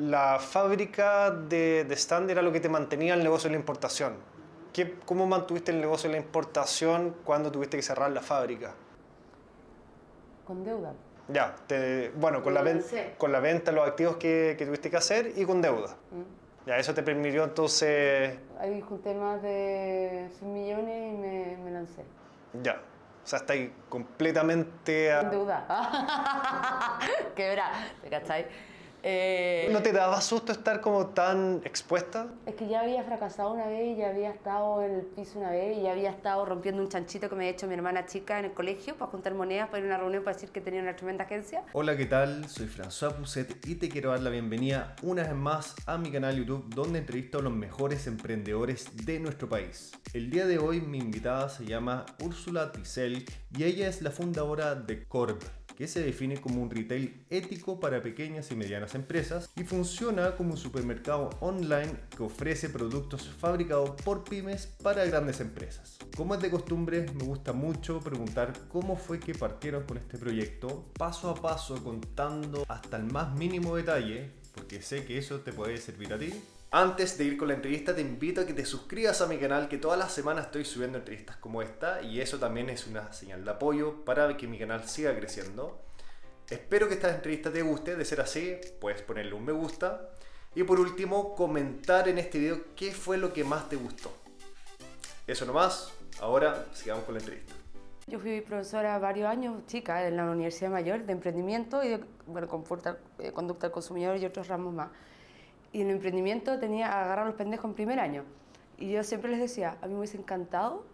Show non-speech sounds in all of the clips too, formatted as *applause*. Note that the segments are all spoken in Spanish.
la fábrica de, de stand era lo que te mantenía el negocio de la importación. ¿Qué, ¿Cómo mantuviste el negocio de la importación cuando tuviste que cerrar la fábrica? Con deuda. Ya, te- bueno, con la, ven- con la venta los activos que, que tuviste que hacer y con deuda. Mm. Ya, eso te permitió entonces, Ahí junté más de 100 millones y me, me lancé. ya, o sea, está ahí completamente... a- Con deuda. *laughs* Quebra, ¿te cachai? Eh, ¿No te daba susto estar como tan expuesta? Es que ya había fracasado una vez, ya había estado en el piso una vez y ya había estado rompiendo un chanchito que me había hecho mi hermana chica en el colegio para juntar monedas para ir a una reunión para decir que tenía una tremenda agencia. Hola, ¿qué tal? Soy François Pousset y te quiero dar la bienvenida una vez más a mi canal YouTube donde entrevisto a los mejores emprendedores de nuestro país. El día de hoy mi invitada se llama Úrsula Tisel y ella es la fundadora de Corp que se define como un retail ético para pequeñas y medianas empresas y funciona como un supermercado online que ofrece productos fabricados por pymes para grandes empresas. Como es de costumbre, me gusta mucho preguntar cómo fue que partieron con este proyecto, paso a paso contando hasta el más mínimo detalle, porque sé que eso te puede servir a ti. Antes de ir con la entrevista, te invito a que te suscribas a mi canal, que todas las semanas estoy subiendo entrevistas como esta, y eso también es una señal de apoyo para que mi canal siga creciendo. Espero que esta entrevista te guste, de ser así, puedes ponerle un me gusta. Y por último, comentar en este video qué fue lo que más te gustó. Eso nomás, ahora sigamos con la entrevista. Yo fui profesora varios años, chica, en la Universidad Mayor de Emprendimiento y de bueno, conforta- eh, Conducta al Consumidor y otros ramos más. Y en el emprendimiento tenía agarrar a los pendejos en primer año. Y yo siempre les decía, a mí me hubiese encantado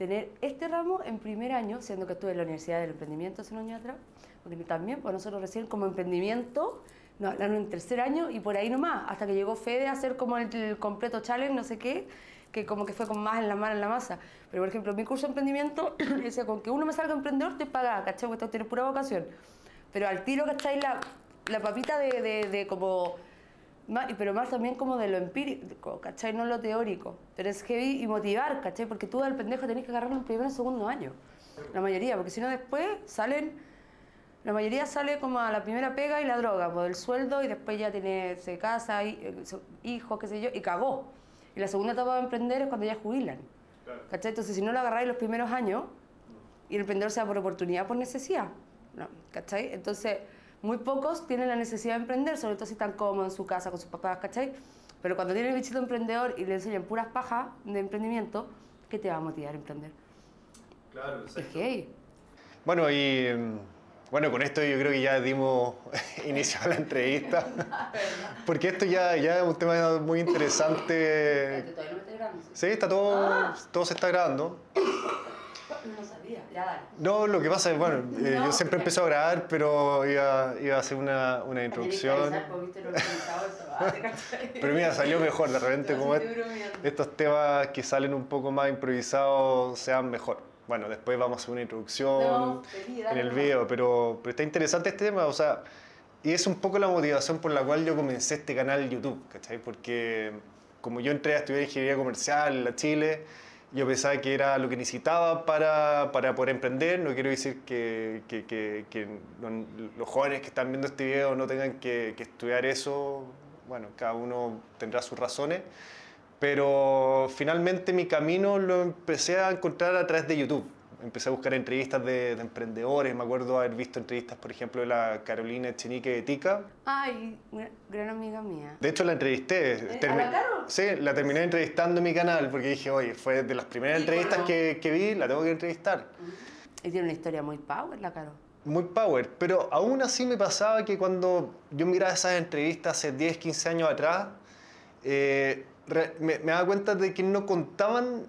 tener este ramo en primer año, siendo que estuve en la Universidad del Emprendimiento hace un año atrás, porque también, pues nosotros recién como emprendimiento nos hablaron en tercer año y por ahí nomás, hasta que llegó Fede a hacer como el, el completo challenge, no sé qué, que como que fue con más en la mano en la masa. Pero por ejemplo, mi curso de emprendimiento *clears throat* decía, con que uno me salga emprendedor, te paga, ¿cachai? Porque esto tiene pura vocación. Pero al tiro, ¿cachai? La, la papita de, de, de como... pero más también como de lo empírico, ¿cachai? No lo teórico. Pero es heavy y motivar, ¿cachai? Porque tú al pendejo tenés que agarrarlo en primer o segundo año. La mayoría, porque si no después salen... La mayoría sale como a la primera pega y la droga, por el sueldo y después ya tiene, se casa, eh, hijos, qué sé yo, y cagó. Y la segunda etapa de emprender es cuando ya jubilan. ¿Cachai? Entonces, si no lo agarráis los primeros años, y el emprendedor sea por oportunidad, por necesidad. No, ¿Cachai? Entonces, muy pocos tienen la necesidad de emprender, sobre todo si están cómodos en su casa con sus papás, ¿cachai? Pero cuando tienen el bichito emprendedor y le enseñan puras pajas de emprendimiento, ¿qué te va a motivar a emprender? Claro, Es que Bueno, y mm, bueno, con esto yo creo que ya dimos *laughs* inicio a la entrevista, *laughs* porque esto ya, ya es un tema muy interesante. todavía no me estoy grabando. Sí, está todo, todo se está grabando. No sabía, ya dale. No, lo que pasa es, bueno, *laughs* eh, No, yo siempre empecé a grabar, pero iba, iba a hacer una, una introducción. *laughs* Pero mira, salió mejor, de repente *laughs* como es- estos temas que salen un poco más improvisados sean mejor. Bueno, después vamos a hacer una introducción No, feliz, en el video, pero, pero está interesante este tema, o sea, y es un poco la motivación por la cual yo comencé este canal YouTube, ¿cachai? Porque como yo entré a estudiar ingeniería comercial en la Chile, yo pensaba que era lo que necesitaba para, para poder emprender. No quiero decir que, que- los jóvenes que están viendo este video no tengan que estudiar eso. Bueno, cada uno tendrá sus razones. Pero finalmente mi camino lo empecé a encontrar a través de YouTube. Empecé a buscar entrevistas de, de emprendedores. Me acuerdo haber visto entrevistas, por ejemplo, de la Carolina Echenique de Tica. Ay, una gran amiga mía. De hecho, la entrevisté. ¿Eh? Termi- ¿A la? Sí, la terminé entrevistando en mi canal porque dije, oye, fue de las primeras entrevistas que, que vi, la tengo que entrevistar. Y tiene una historia muy power, la Caro. Muy power, pero aún así me pasaba que cuando yo miraba esas entrevistas hace 10, 15 años atrás, eh, me, me daba cuenta de que no contaban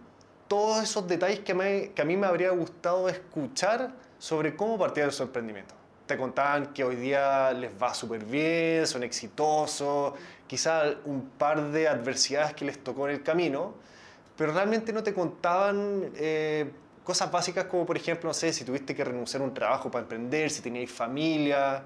todos esos detalles que, a mí me habría gustado escuchar sobre cómo partían su emprendimiento. Te contaban que hoy día les va súper bien, son exitosos, quizás un par de adversidades que les tocó en el camino, pero realmente no te contaban eh, cosas básicas como, por ejemplo, no sé, si tuviste que renunciar a un trabajo para emprender, si teníais familia,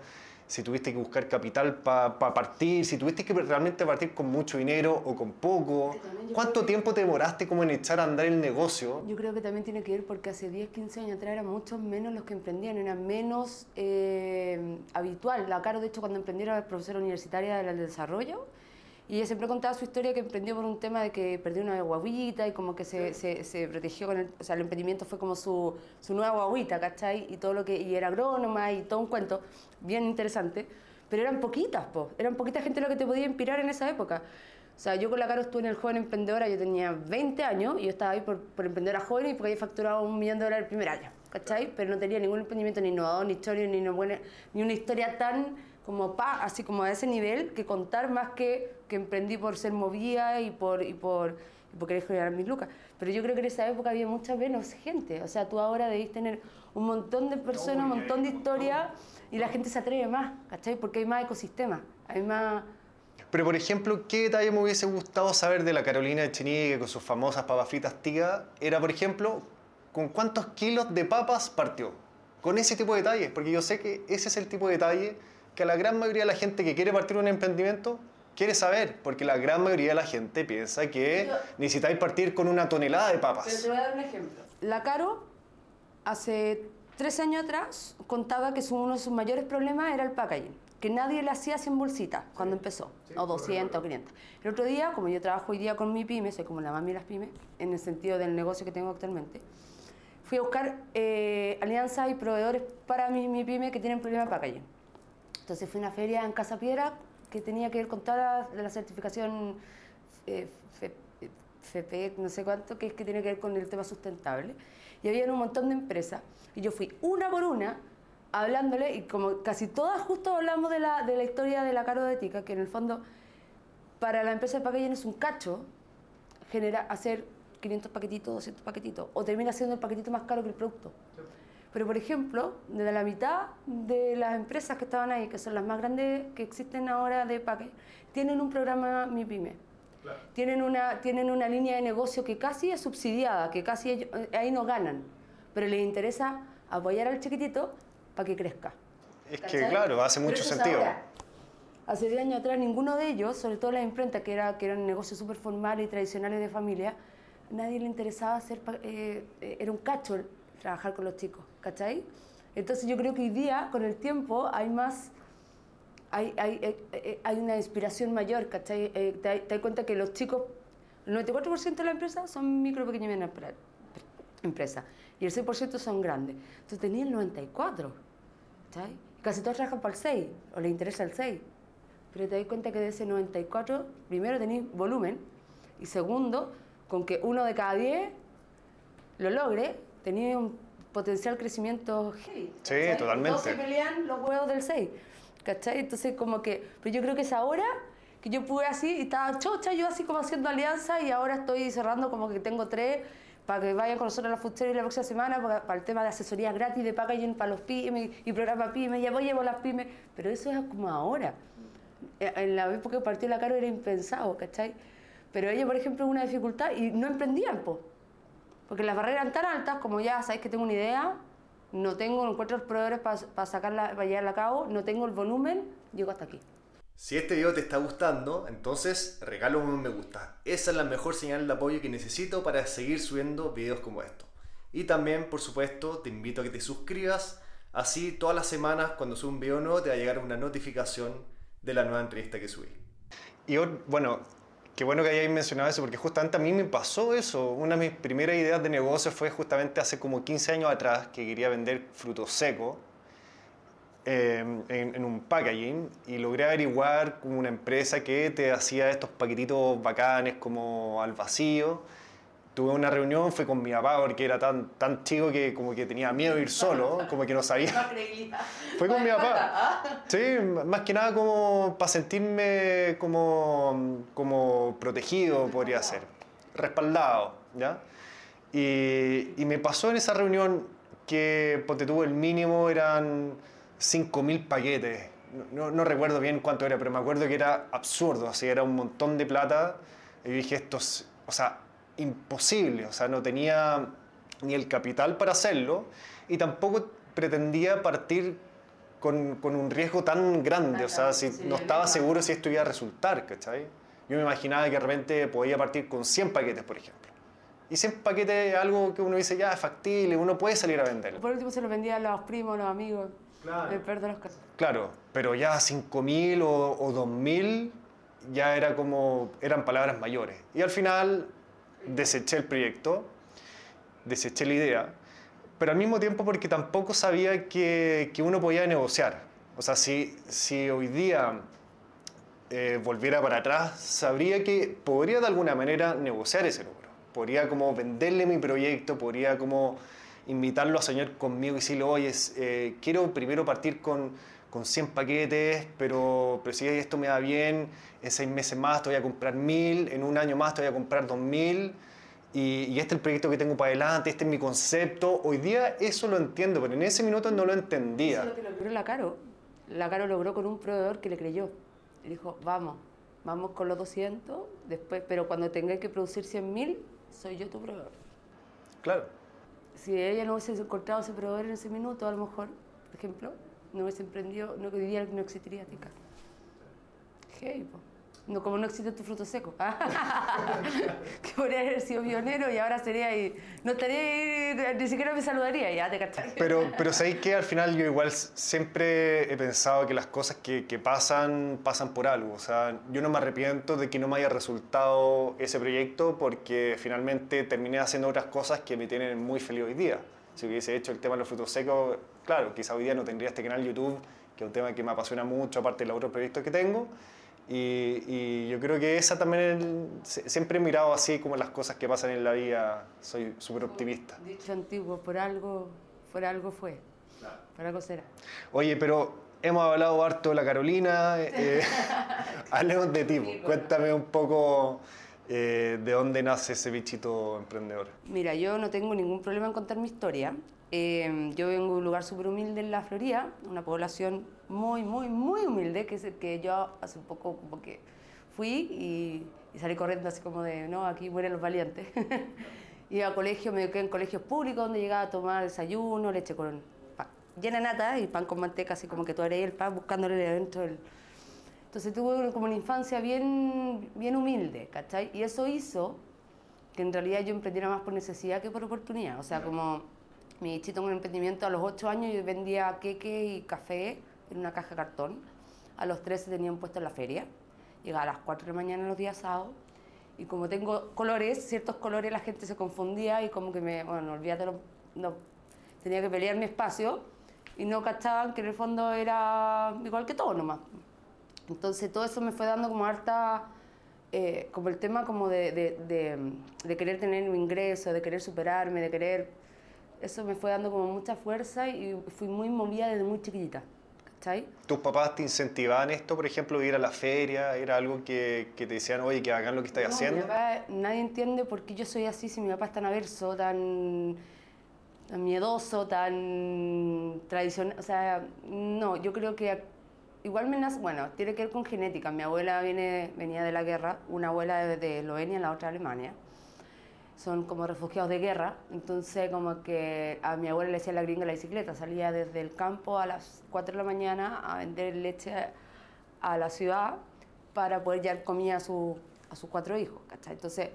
si tuviste que buscar capital para partir, si tuviste que realmente partir con mucho dinero o con poco. ¿Cuánto tiempo te demoraste como en echar a andar el negocio? Yo creo que también tiene que ver porque hace 10, 15 años atrás eran muchos menos los que emprendían, era menos eh, habitual. La Caro, de hecho, cuando emprendió era profesora universitaria del desarrollo y ella siempre contaba su historia que emprendió por un tema de que perdió una guaguita y como que se, se, se, protegió con el... O sea, el emprendimiento fue como su, su nueva guaguita, ¿cachai? Y todo lo que... Y era agrónoma y todo un cuento bien interesante. Pero eran poquitas, po. Eran poquita gente lo que te podía inspirar en esa época. O sea, yo con la Caro estuve en el Joven Emprendedora, yo tenía 20 años y yo estaba ahí por, por emprendedora joven y porque había facturado un millón de dólares el primer año, ¿cachai? Pero no tenía ningún emprendimiento ni innovador, ni historia, ni, buena, ni una historia tan como pa, así como a ese nivel, que contar más que que emprendí por ser movida y por, y por, y por querer generar mis lucas. Pero yo creo que en esa época había mucha menos gente. O sea, tú ahora debís tener un montón de personas, un montón de historias y la gente se atreve más, ¿cachai? Porque hay más ecosistema, hay más... Pero, por ejemplo, ¿qué detalle me hubiese gustado saber de la Carolina Echenique con sus famosas papas fritas tigas? Era, por ejemplo, ¿con cuántos kilos de papas partió? Con ese tipo de detalles, porque yo sé que ese es el tipo de detalle que a la gran mayoría de la gente que quiere partir un emprendimiento quiere saber, porque la gran mayoría de la gente piensa que necesitáis partir con una tonelada de papas. Pero te voy a dar un ejemplo. La Caro, hace tres años atrás, contaba que uno de sus mayores problemas era el packaging, que nadie le hacía sin bolsita cuando empezó, o 200 o 500. El otro día, como yo trabajo hoy día con mi pyme, soy como la mami de las pymes, en el sentido del negocio que tengo actualmente, fui a buscar eh, alianzas y proveedores para mi, mi pyme que tienen problemas de packaging entonces fui a una feria en Casa Piedra que tenía que ver con toda la, certificación eh, no sé cuánto, que es que tiene que ver con el tema sustentable. Y había un montón de empresas. Y yo fui una por una hablándole, y como casi todas justo hablamos de la, de la historia de la Caro de Tica, que en el fondo para la empresa de packaging es un cacho genera hacer 500 paquetitos, 200 paquetitos, o termina siendo el paquetito más caro que el producto. Pero, por ejemplo, de la mitad de las empresas que estaban ahí, que son las más grandes que existen ahora de paque, tienen un programa Mi Pyme. Tienen, una, tienen una línea de negocio que casi es subsidiada, que casi eh, ahí no ganan, pero les interesa apoyar al chiquitito para que crezca. Es que, claro, hace mucho sentido. hace 10 años atrás, ninguno de ellos, sobre todo las imprentas, que, era, que eran negocios súper formales y tradicionales de familia, nadie le interesaba hacer, eh, eh, era un cacho trabajar con los chicos, ¿cachai? Entonces yo creo que hoy día, con el tiempo, hay más, hay, hay, eh, eh, hay una inspiración mayor, ¿cachai? Eh, te, das cuenta que los chicos, el 94% de la empresa son micro, pequeñas y medianas empresas, y el 6% son grandes. Entonces tenía el 94, ¿cachai? Casi todos trabajan para el 6, o les interesa el 6. Pero te das cuenta que de ese 94, primero tenéis volumen, y segundo, con que uno de cada 10 lo logre, tenía un potencial crecimiento Sí, totalmente. No se pelean los huevos del 6, ¿cachai? Entonces, como que, pero yo creo que es ahora que yo pude así, y estaba chocha, yo así como haciendo alianza, y ahora estoy cerrando como que tengo tres para que vayan con nosotros a la Food la próxima semana para, para, el tema de asesoría gratis de packaging para los pymes y programa pymes, ya voy llevo las pymes, pero eso es como ahora. Eh, en la época que partió la Caro era impensado, ¿cachai? Pero ella, por ejemplo, una dificultad y no emprendían, pues porque las barreras eran tan altas como ya sabéis que tengo una idea, no tengo, no encuentro los proveedores para sacarla, para llevarla a cabo, no tengo el volumen, llego hasta aquí. Si este video te está gustando, entonces regalo un me gusta. Esa es la mejor señal de apoyo que necesito para seguir subiendo videos como estos. Y también, por supuesto, te invito a que te suscribas. Así todas las semanas cuando subo un video nuevo te va a llegar una notificación de la nueva entrevista que subí. Y bueno, Qué bueno que hayáis mencionado eso, porque justamente a mí me pasó eso. Una de mis primeras ideas de negocio fue justamente hace como 15 años atrás, que quería vender frutos secos em, en, en, un packaging y logré averiguar con una empresa que te hacía estos paquetitos bacanes como al vacío tuve una reunión, fue con mi papá porque era tan, tan chico que como que tenía miedo de ir solo, como que no sabía. *laughs* fue con mi papá. Sí, más que nada como para sentirme como, como protegido, podría ser, respaldado, ¿ya? Y, y me pasó en esa reunión que, ponte tuvo el mínimo eran 5.000 paquetes. No, no, recuerdo bien cuánto era, pero me acuerdo que era absurdo, así era un montón de plata. Y dije, esto o sea, imposible, o sea, no tenía ni el capital para hacerlo y tampoco pretendía partir con, con un riesgo tan grande, o sea, si no estaba seguro si esto iba a resultar, ¿cachai? Yo me imaginaba que de repente podía partir con 100 paquetes, por ejemplo. Y 100 paquetes es algo que uno dice, ya, es factible, uno puede salir a venderlo. Por último se lo vendía a los primos, a los amigos. Claro. El peor de los casos. Claro, pero ya 5.000 o, o 2.000 ya era como, eran palabras mayores. Y al final deseché el proyecto, deseché la idea, pero al mismo tiempo porque tampoco sabía que, que uno podía negociar. O sea, si, si hoy día eh, volviera para atrás, sabría que podría de alguna manera negociar ese número. Podría como venderle mi proyecto, podría como invitarlo a soñar conmigo y decirle, oye, eh, quiero primero partir con, con 100 paquetes, pero, pero si esto me da bien, en seis meses más te voy a comprar 1000, en un año más te voy a comprar 2000. Y, y este es el proyecto que tengo para adelante, este es mi concepto. Hoy día eso lo entiendo, pero en ese minuto no lo entendía. Eso es lo que logró la Caro. La Caro logró con un proveedor que le creyó. Le dijo, vamos, vamos con los 200, después, pero cuando tengáis que producir 100.000, soy yo tu proveedor. Claro. Si ella no hubiese encontrado ese proveedor en ese minuto, a lo mejor, por ejemplo, no hubiese emprendido, no, hoy día no existiría Tica. Hey. No, como no existe tu fruto seco. *laughs* que podría haber sido pionero y ahora sería ahí. No estaría ahí, ni siquiera me saludaría, ya te cachai. Pero, pero sabéis que al final yo igual siempre he pensado que las cosas que, que pasan, pasan por algo. O sea, yo no me arrepiento de que no me haya resultado ese proyecto porque finalmente terminé haciendo otras cosas que me tienen muy feliz hoy día. Si hubiese hecho el tema de los frutos secos, claro, quizá hoy día no tendría este canal YouTube, que es un tema que me apasiona mucho, aparte de los otros proyectos que tengo. Y, y yo creo que esa también, es- se- siempre he mirado así como las cosas que pasan en la vida, soy súper optimista. Dicho antiguo, por algo, por algo fue. Por algo será. Oye, pero hemos hablado harto de la Carolina. eh, *laughs* hablemos de ti. pues. Cuéntame un poco eh, de dónde nace ese bichito emprendedor. Mira, yo no tengo ningún problema en contar mi historia. Eh, yo vengo de un lugar súper humilde en la Florida, una población muy, muy, muy humilde, que es el que yo hace un poco como que fui y, y salí corriendo así como de, no, aquí mueren los valientes. *laughs* Iba a colegio, me quedé en colegios públicos donde llegaba a tomar desayuno, leche con pan, llena nata y pan con manteca, así como que tú harías el pan buscándole dentro del... Entonces tuve como una infancia bien, bien humilde, ¿cachai? Y eso hizo que en realidad yo emprendiera más por necesidad que por oportunidad. O sea, como mi chito en un emprendimiento a los 8 años yo vendía queque y café en una caja de cartón. A los 13 tenía un puesto en la feria. Llegaba a las 4 de la mañana los días sábados. Y como tengo colores, ciertos colores, la gente se confundía y como que me, bueno, olvídate, no, no- tenía que pelear mi espacio y no cachaban que en el fondo era igual que todo nomás. Entonces todo eso me fue dando como harta, eh, como el tema como de, de, de, de querer tener un ingreso, de querer superarme, de querer, eso me fue dando como mucha fuerza y fui muy movida desde muy chiquitita, ¿cachai? ¿Tus papás te incentivaban esto, por ejemplo, ir a la feria? ¿Era algo que, que te decían, oye, que hagan lo que estás No, mi haciendo? papá- nadie entiende por qué yo soy así si mi papá es tan averso, tan, tan miedoso, tan tradicional. O sea, no, yo creo que igual me nace, bueno, tiene que ver con genética. Mi abuela viene, venía de la guerra, una abuela de, de Eslovenia, la otra de Alemania. Son como refugiados de guerra, entonces como que a mi abuela le decía la gringa la bicicleta, salía desde el campo a las 4 de la mañana a vender leche a la ciudad para poder llevar comida a, su, a sus cuatro hijos, ¿cachai? Entonces,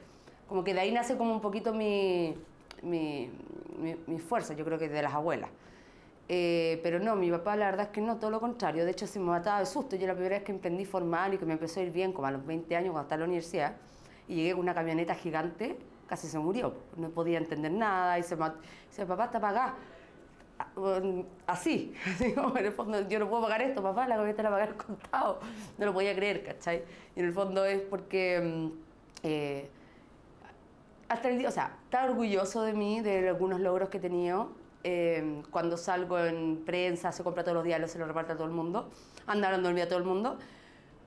como que de ahí nace como un poquito mi, mi, mi, mi fuerza, yo creo que de las abuelas. Eh, pero no, mi papá la verdad es que no, todo lo contrario. De hecho, se me mataba de susto. Yo la primera vez que emprendí formal y que me empezó a ir bien, como a los 20 años, cuando estaba en la universidad, y llegué con una camioneta gigante, casi se murió. No podía entender nada y se mató. Dice, papá, está pagada. Ah, Así, *laughs* como en el fondo, yo no puedo pagar esto, papá, la camioneta la pagar contado. No lo podía creer, ¿cachai? Y en el fondo es porque... mm, eh, hasta el día, o sea, está orgulloso de mí, de algunos logros que he tenido. Eh, cuando salgo en prensa, se compra todos los diarios, se lo reparte a todo el mundo. Andaron dormida a todo el mundo.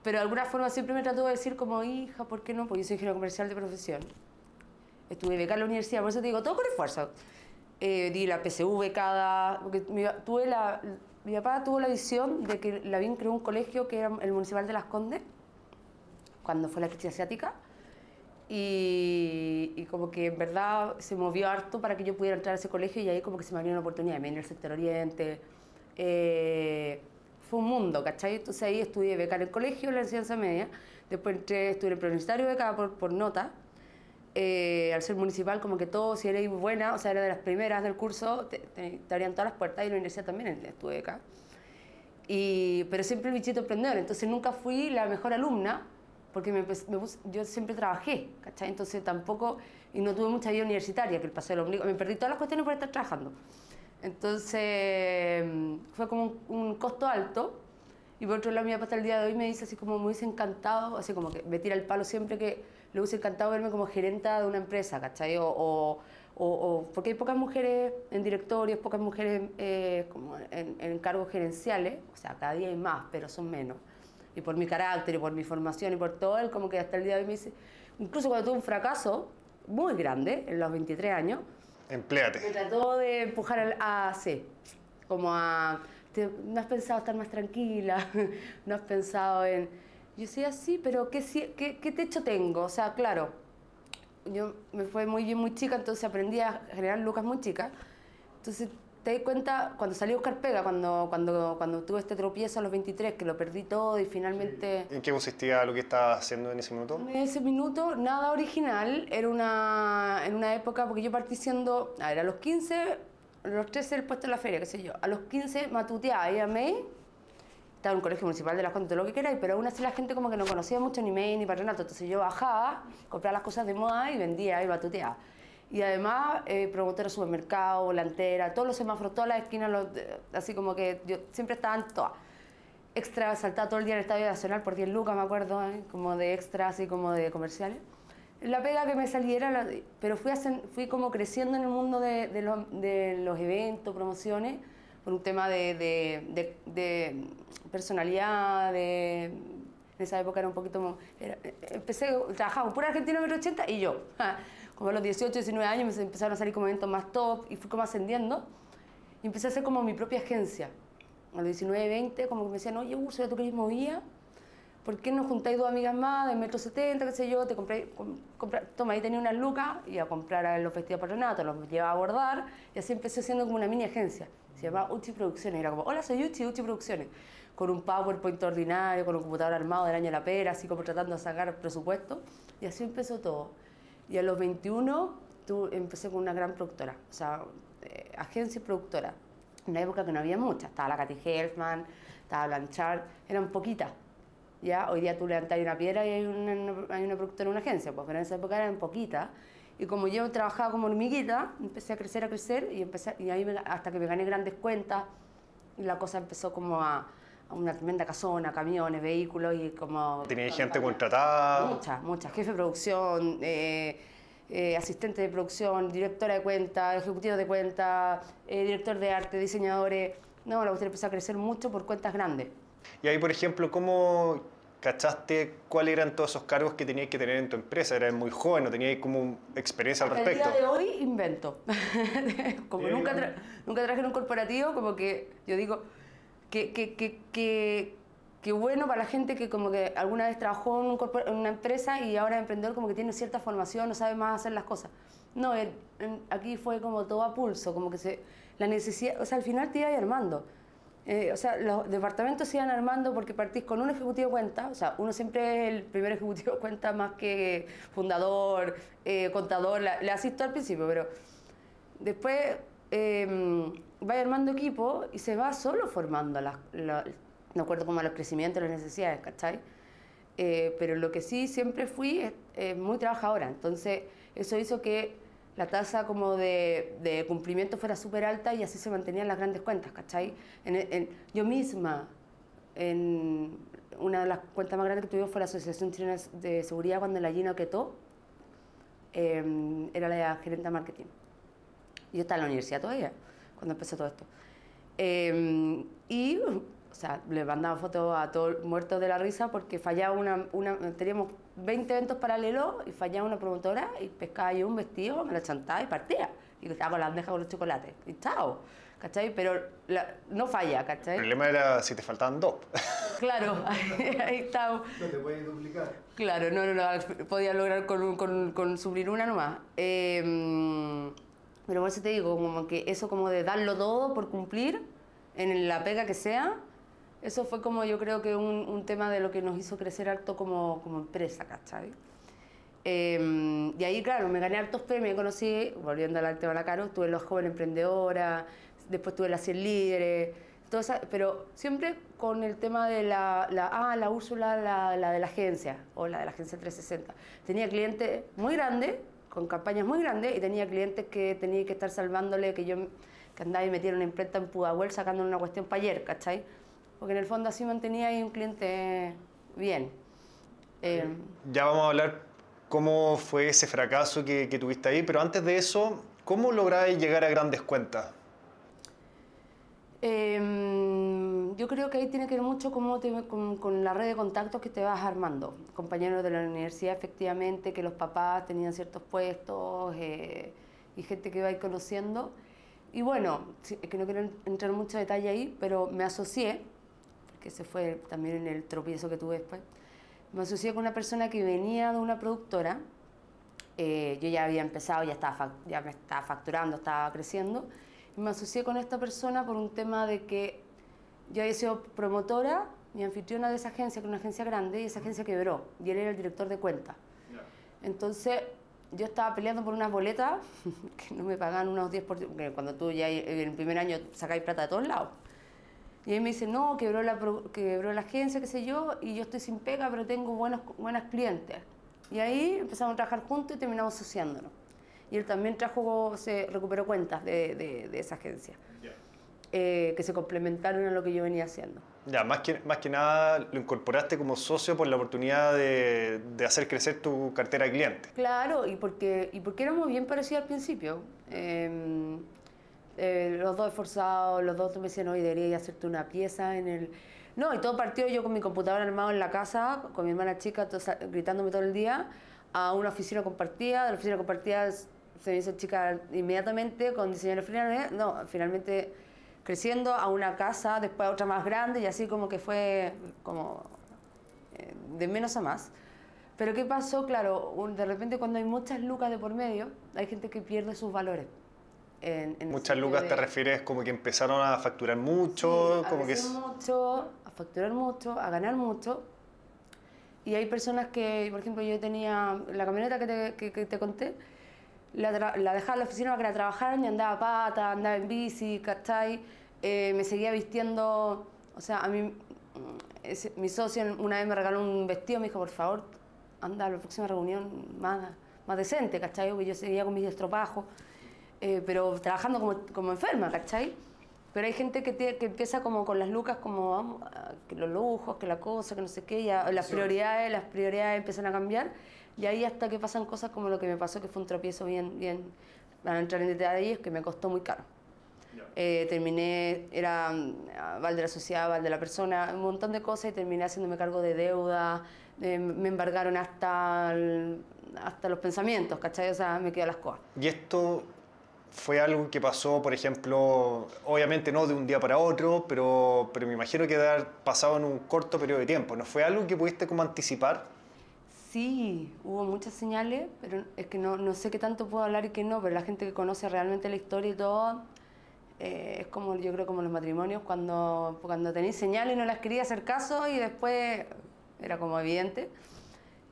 Pero de alguna forma siempre me trató de decir como, hija, ¿por qué no? Porque yo soy ingeniero comercial de profesión. Estuve becada en la universidad, por eso te digo, todo con esfuerzo. Eh, di la PSU becada, porque mi, tuve la, mi papá tuvo la visión de que Lavín creó un colegio que era el Municipal de Las Condes, cuando fue la crisis asiática, y, y como que en verdad se movió harto para que yo pudiera entrar a ese colegio y ahí como que se me abrió una oportunidad. Me vine al sector oriente, eh, fue un mundo, ¿cachai? Entonces ahí estudié beca en el colegio, en la enseñanza media, después entré, estudié en el preuniversitario beca por, por nota, eh, al ser municipal, como que todo, si eres buena, o sea, era de las primeras del curso, te, te, te abrían todas las puertas y la universidad también estuve acá. Y, pero siempre el bichito emprendedor, entonces nunca fui la mejor alumna, porque me, me yo siempre trabajé, ¿cachai? Entonces tampoco, y no tuve mucha vida universitaria, que el paseo lo ombligo, me perdí todas las cuestiones por estar trabajando. Entonces fue como un, un costo alto, y por otro lado, mi papá hasta el día de hoy me dice así como me hubiese encantado, así como que me tira el palo siempre que le hubiese encantado verme como gerenta de una empresa, ¿cachai? O, o, o, porque hay pocas mujeres en directorios, pocas mujeres eh, como en, en, cargos gerenciales, o sea, cada día hay más, pero son menos. Y por mi carácter, y por mi formación, y por todo, él como que hasta el día de hoy me dice, incluso cuando tuve un fracaso muy grande, en los 23 años, Empléate. me trató de empujar al AC, como a, te, no has pensado estar más tranquila, *laughs* no has pensado en... Yo decía, sí, pero ¿qué, qué, qué techo tengo? O sea, claro, yo me fue muy bien muy chica, entonces aprendí a generar lucas muy chica. Entonces te das cuenta, cuando salí a buscar pega, cuando, cuando, cuando tuve este tropiezo a los 23, que lo perdí todo y finalmente... ¿En qué consistía lo que estabas haciendo en ese minuto? En ese minuto, nada original, era una, en una época, porque yo partí siendo, a ver, a los 15, a los 13 el puesto en la feria, qué sé yo, a los 15 matuteaba, iba a May, estaba en un colegio municipal de las Condes, lo que queráis, pero aún así la gente como que no conocía mucho ni May ni Patronato, entonces yo bajaba, compraba las cosas de moda y vendía y matuteaba. Y además, eh, de supermercado, volantera, todos los semáforos, todas las esquinas, los, así como que yo siempre estaba en todas. Extra, saltaba todo el día en el Estadio Nacional por 10 lucas, me acuerdo, ¿eh? como de extra, así como de comerciales. La pega que me saliera, pero fui, hacer, fui como creciendo en el mundo de, de, los, de los eventos, promociones, por un tema de, de, de personalidad, de, en esa época era un poquito... Era, empecé, trabajaba pura argentina metro 80 y yo. Como a los 18, 19 años me empezaron a salir como eventos más top y fui como ascendiendo. Y empecé a hacer como mi propia agencia. A los 19, 20, como que me decían, oye, Úrsula, tú que eres movida, ¿por qué no juntáis dos amigas más de metro 70, qué sé yo? Te compré, compré, toma, ahí tenía unas lucas, iba a comprar a los vestidos patronatos, los llevaba a bordar y así empecé haciendo como una mini agencia. Se llamaba Uchi Producciones. Era como, hola, soy Uchi, Uchi Producciones. Con un PowerPoint ordinario, con un computador armado del año de la pera, así como tratando de sacar presupuesto. Y así empezó todo. Y a los 21 tú, empecé con una gran productora, o sea, eh, agencia y productora. En una época que no había muchas. Estaba la Katy Helfman, estaba Blanchard, eran poquitas. ¿Ya? Hoy día tú levantas una piedra y hay una, hay una productora en una agencia, pues, pero en esa época eran poquitas. Y como yo trabajaba como hormiguita, empecé a crecer, a crecer, y, empecé, y ahí me, hasta que me gané grandes cuentas, la cosa empezó como a, a una tremenda casona, camiones, vehículos, y como... ¿Tenía gente contratada? Muchas, muchas. Jefe de producción, eh, eh, asistente de producción, directora de cuenta, ejecutivo de cuenta, eh, director de arte, diseñadores. No, la cuestión empezó a crecer mucho por cuentas grandes. Y ahí, por ejemplo, ¿cómo cachaste cuáles eran todos esos cargos que tenías que tener en tu empresa? Eras muy joven, no tenías como experiencia al respecto. El día de hoy invento. *laughs* como nunca, tra nunca trabajé en un corporativo, como que yo digo que, que, que, que, que bueno para la gente que como que alguna vez trabajó en, un en, una empresa y ahora es emprendedor como que tiene cierta formación, no sabe más hacer las cosas. No, el, en, aquí fue como todo a pulso, como que se, la necesidad, o sea, al final te iba armando. Eh, o sea, los departamentos se iban armando porque partís con un ejecutivo de cuenta, o sea, uno siempre es el primer ejecutivo de cuenta más que fundador, eh, contador, le asisto al principio, pero después eh, va armando equipo y se va solo formando, la, la, los crecimientos, las necesidades, ¿cachai? Eh, pero lo que sí siempre fui es muy trabajadora, entonces eso hizo que la tasa como de, de cumplimiento fuera súper alta y así se mantenían las grandes cuentas, ¿cachai? En, en, yo misma, en una de las cuentas más grandes que tuvimos fue la Asociación Chilena de Seguridad cuando la Gina Quetó eh, era la gerente de marketing. Yo estaba en la universidad todavía, cuando empezó todo esto. Eh, y, o sea, le mandaba fotos a todos muertos de la risa porque fallaba una, una teníamos 20 eventos paralelos y fallaba una promotora y pescaba yo un vestido, me lo chantaba y partía. Y con la bandeja con los chocolates. Y chao. ¿Cachai? Pero la, no falla, ¿cachai? El problema era si te faltaban dos. *laughs* Claro, ahí, *laughs* ahí está. No te puedes duplicar. Claro, no, no, no, podía lograr con, con, con suplir una nomás. Eh, pero por eso te digo, como que eso como de darlo todo por cumplir, en la pega que sea, Eso fue como yo creo que un, un tema de lo que nos hizo crecer harto como, como empresa, ¿cachai? Eh, y ahí, claro, me gané hartos premios, conocí, volviendo al tema de la Caro, tuve los jóvenes emprendedora, después tuve las 100 líderes, esa, pero siempre con el tema de la, la ah, la Úrsula, la, la de la agencia, o la de la agencia 360. Tenía clientes muy grandes, con campañas muy grandes, y tenía clientes que tenía que estar salvándole, que yo que andaba y metía una imprenta en Pudahuel sacando una cuestión para ayer, ¿cachai? Porque en el fondo así mantenía ahí un cliente bien. Eh, Ya vamos a hablar cómo fue ese fracaso que, que tuviste ahí, pero antes de eso, ¿cómo lográis llegar a grandes cuentas? Eh, yo creo que ahí tiene que ver mucho cómo te- con, con la red de contactos que te vas armando. Compañeros de la universidad, efectivamente, que los papás tenían ciertos puestos eh, y gente que iba a ir conociendo. Y bueno, es que no quiero en- entrar en mucho detalle ahí, pero me asocié, porque ese fue también en el tropiezo que tuve después, me asocié con una persona que venía de una productora. Eh, yo ya había empezado, ya, estaba, ya me estaba facturando, estaba creciendo. Y me asocié con esta persona por un tema de que yo había sido promotora y anfitriona de esa agencia, que era una agencia grande, y esa agencia quebró. Y él era el director de cuentas. Entonces, yo estaba peleando por unas boletas *laughs* que no me pagaban unos 10%, porque cuando tú ya en el primer año sacáis plata de todos lados. Y él me dice, no, quebró la, quebró la agencia, qué sé yo, y yo estoy sin pega, pero tengo buenos, buenas clientes. Y ahí empezamos a trabajar juntos y terminamos asociándonos. Y él también trajo, se recuperó cuentas de, de, de esa agencia, eh, que se complementaron a lo que yo venía haciendo. Ya, más que, más que nada lo incorporaste como socio por la oportunidad de, de hacer crecer tu cartera de clientes. Claro, y porque, y porque éramos bien parecidos al principio. Eh, eh, los dos esforzados, los dos me decían, hoy debería hacerte una pieza en el... No, y todo partió yo con mi computador armado en la casa, con mi hermana chica to- sa- gritándome todo el día, a una oficina compartida. De la oficina compartida se me hizo chica inmediatamente con diseñadores freelance. No, finalmente creciendo a una casa, después a otra más grande y así como que fue como eh, de menos a más. Pero ¿qué pasó? Claro, un- de repente cuando hay muchas lucas de por medio, hay gente que pierde sus valores. En, en Muchas lucas de- te refieres como que empezaron a facturar mucho, Sí, a como que... crecer es- mucho, a facturar mucho, a ganar mucho. Y hay personas que, por ejemplo, yo tenía la camioneta que te, que, que te conté, la, la dejaba en la oficina para que la trabajaran y andaba a pata, andaba en bici, ¿cachai? Eh, me seguía vistiendo, o sea, a mí, mm, ese- mi socio una vez me regaló un vestido, me dijo, por favor, anda a la próxima reunión más, más decente, ¿cachai? Porque yo seguía con mis estropajos, eh, pero trabajando como, como enferma, ¿cachai? Pero hay gente que, tie- que empieza como con las lucas, como vamos, ah, que los lujos, que la cosa, que no sé qué, ya las prioridades, las prioridades empiezan a cambiar. Y ahí hasta que pasan cosas como lo que me pasó, que fue un tropiezo bien, bien, para entrar en detalles, que me costó muy caro. Eh, terminé, era Val de la sociedad, Val de la persona, un montón de cosas y terminé haciéndome cargo de deuda, eh, me embargaron hasta, el- hasta los pensamientos, ¿cachai? O sea, me quedan las cosas. Y esto fue algo que pasó, por ejemplo, obviamente no de un día para otro, pero, pero me imagino que haber pasado en un corto periodo de tiempo. ¿No fue algo que pudiste como anticipar? Sí, hubo muchas señales, pero es que no, no sé qué tanto puedo hablar y qué no, pero la gente que conoce realmente la historia y todo, eh, es como yo creo como los matrimonios, cuando, cuando tenéis señales no las quería hacer caso y después era como evidente.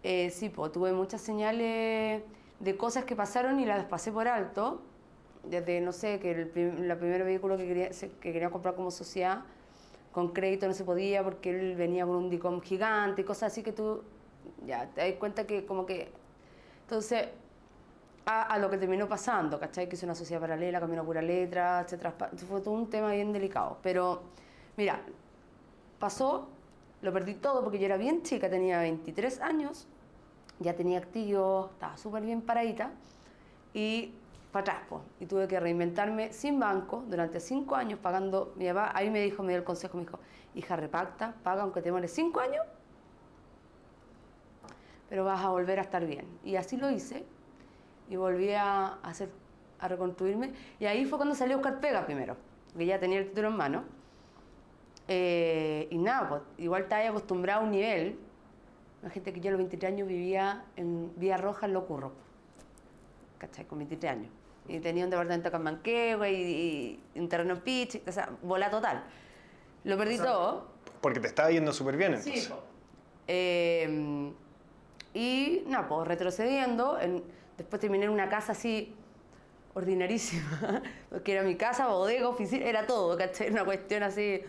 Eh, sí, tuve muchas señales de cosas que pasaron y las pasé por alto, desde, no sé, que el, prim- la primer vehículo que quería, que quería comprar como sociedad, con crédito no se podía porque él venía con un DICOM gigante y cosas así que tú ya te das cuenta que como que... Entonces, a, a lo que terminó pasando, ¿cachai? Que hizo una sociedad paralela, cambió pura letra, traspa- Fue todo un tema bien delicado. Pero, mira, pasó, lo perdí todo porque yo era bien chica, tenía 23 años, ya tenía activos, estaba súper bien paradita y para atrás, y tuve que reinventarme sin banco durante cinco años pagando, mi papá ahí me dijo, me dio el consejo, me dijo, hija, repacta, paga aunque te mueres cinco años, pero vas a volver a estar bien. Y así lo hice y volví a hacer, a reconstruirme y ahí fue cuando salió a buscar pega primero, porque ya tenía el título en mano. Eh, y nada, pues, igual estaba acostumbrado a un nivel. La gente que yo a los 23 años vivía en Vía Roja en Locurro. ¿Cachai? Con 23 años. Y tenía un departamento en Manquehue y, y un terreno en Pitch, o sea, bola total. Lo perdí O sea, todo. Porque te estaba yendo súper bien Sí, entonces. po. Eh, y nada, pues retrocediendo, en- después terminé en una casa así ordinarísima, *laughs* que era mi casa, bodega, oficina, era todo, ¿cachai? Una cuestión así.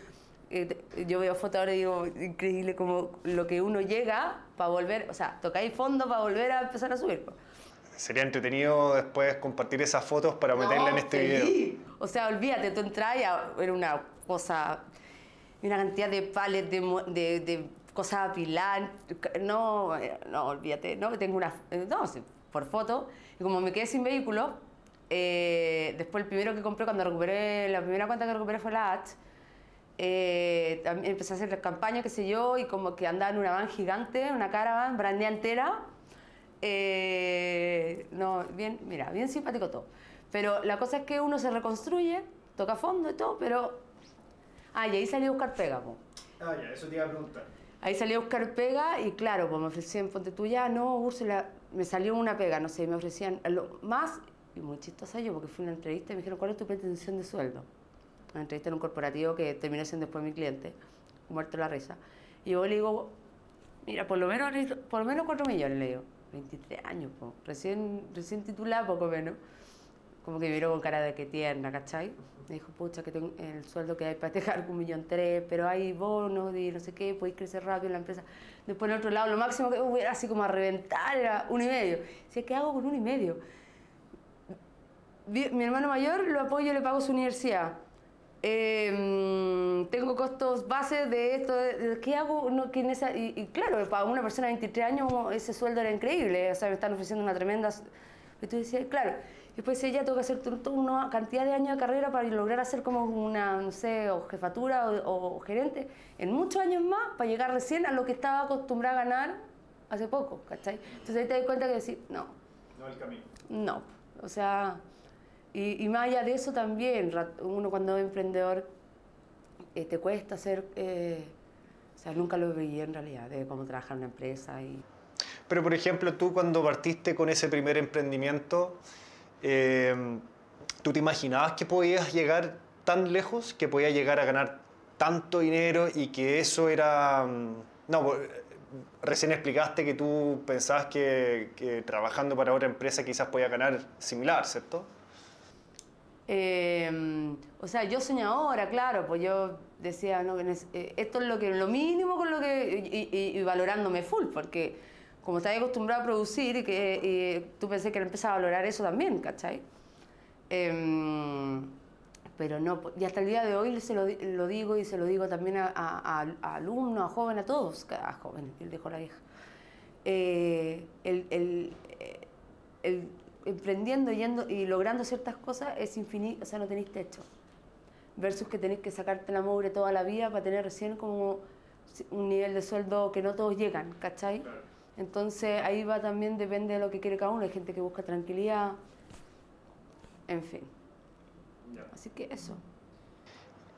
eh, Yo veo fotos ahora y digo, increíble como lo que uno llega para volver, o sea, tocáis fondo para volver a empezar a subir. po. Sería entretenido después compartir esas fotos para meterla en No, este video. feliz. O sea, olvídate, tú entras y era una cosa, una cantidad de palets de, de, de cosas a apilar. No, no, olvídate, no, tengo una, no, por foto. Y como me quedé sin vehículo, eh, después el primero que compré, cuando recuperé, la primera cuenta que recuperé fue la H. Eh, empecé a hacer campaña, qué sé yo, y como que andaba en una van gigante, una caravan, brandea entera. Eh, no, bien, mira, bien simpático todo. Pero la cosa es que uno se reconstruye, toca fondo y todo, pero... Ah, y ahí salí a buscar pega, po. Ah, ya, eso te iba a preguntar. Ahí salí a buscar pega y claro, pues me ofrecían, ponte tú ya, no, Úrsula, me salió una pega, no sé, me ofrecían lo más, y muy chistosa yo, porque fui a una entrevista y me dijeron, ¿cuál es tu pretensión de sueldo? Una entrevista en un corporativo que terminó siendo después mi cliente, muerto la risa. Y yo le digo, mira, por lo menos, por lo menos 4 millones, le digo. 23 años, po. Recién, recién titulada, poco menos. Como que miró con cara de que tierna, ¿cachai? Me dijo, pucha, que tengo el sueldo que hay para dejar un millón tres, pero hay bonos y no sé qué, podéis crecer rápido en la empresa. Después, en otro lado, lo máximo que hubiera así como a reventar era uno y medio. Si ¿qué hago con uno y medio? Vi- Mi hermano mayor lo apoyo, le pago su universidad. Eh, tengo costos bases de esto, de- ¿qué hago? No, que en esa, y, y claro, para una persona de 23 años ese sueldo era increíble, o sea, me están ofreciendo una tremenda... Y tú decías, claro, después decía, ya tengo que hacer to- toda una cantidad de años de carrera para lograr hacer como una, no sé, o jefatura o, o gerente, en muchos años más, para llegar recién a lo que estaba acostumbrada a ganar hace poco, ¿cachai? Entonces ahí te das cuenta que decir, no, No el camino. no, o sea, y, y más allá de eso también, uno cuando es emprendedor eh, te cuesta hacer, eh, o sea, nunca lo viví en realidad, de cómo trabajar en una empresa y... Pero, por ejemplo, tú cuando partiste con ese primer emprendimiento, eh, ¿tú te imaginabas que podías llegar tan lejos, que podías llegar a ganar tanto dinero y que eso era... mm, No, pues, recién explicaste que tú pensabas que, que trabajando para otra empresa quizás podías ganar similar, ¿cierto? Eh, o sea, yo soñadora, claro, pues yo decía, no, eh, esto es lo, que, lo mínimo con lo que... Y, y- y valorándome full, porque como estaba acostumbrada a producir y que y tú pensé que empezaba a valorar eso también, ¿cachai? Em, pero no, y hasta el día de hoy se lo, lo digo y se lo digo también a, a- a- alumnos, a jóvenes, a todos, a jóvenes, él dijo la vieja. Eh, el, el, eh, el emprendiendo yendo, y logrando ciertas cosas es infinito, o sea, no tenéis techo. Versus que tenéis que sacarte la mugre toda la vida para tener recién como un nivel de sueldo que no todos llegan, ¿cachai? Entonces ahí va también, depende de lo que quiere cada uno. Hay gente que busca tranquilidad, en fin. Así que eso.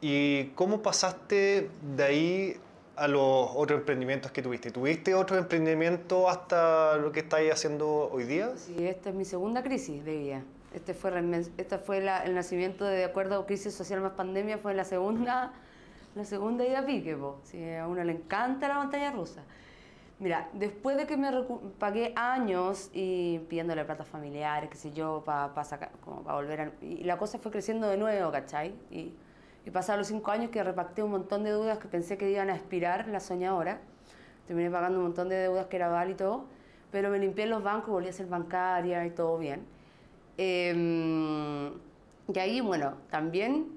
¿Y cómo pasaste de ahí a los otros emprendimientos que tuviste? ¿Tuviste otro emprendimiento hasta lo que estáis haciendo hoy día? Sí, esta es mi segunda crisis de vida. Este fue, esta fue la- el nacimiento de, de acuerdo a crisis social más pandemia, fue la segunda, la segunda ida a pique. Sí, a uno le encanta la montaña rusa. Mira, después de que me pagué años y pidiéndole plata familiares, qué sé yo, para como para volver a... Y la cosa fue creciendo de nuevo, ¿cachai? Y, y pasaron los cinco años que repacté un montón de deudas que pensé que iban a expirar, la soñadora. Terminé pagando un montón de deudas que era Val y todo, pero me limpié en los bancos, volví a ser bancaria y todo bien. Eh, y ahí, bueno, también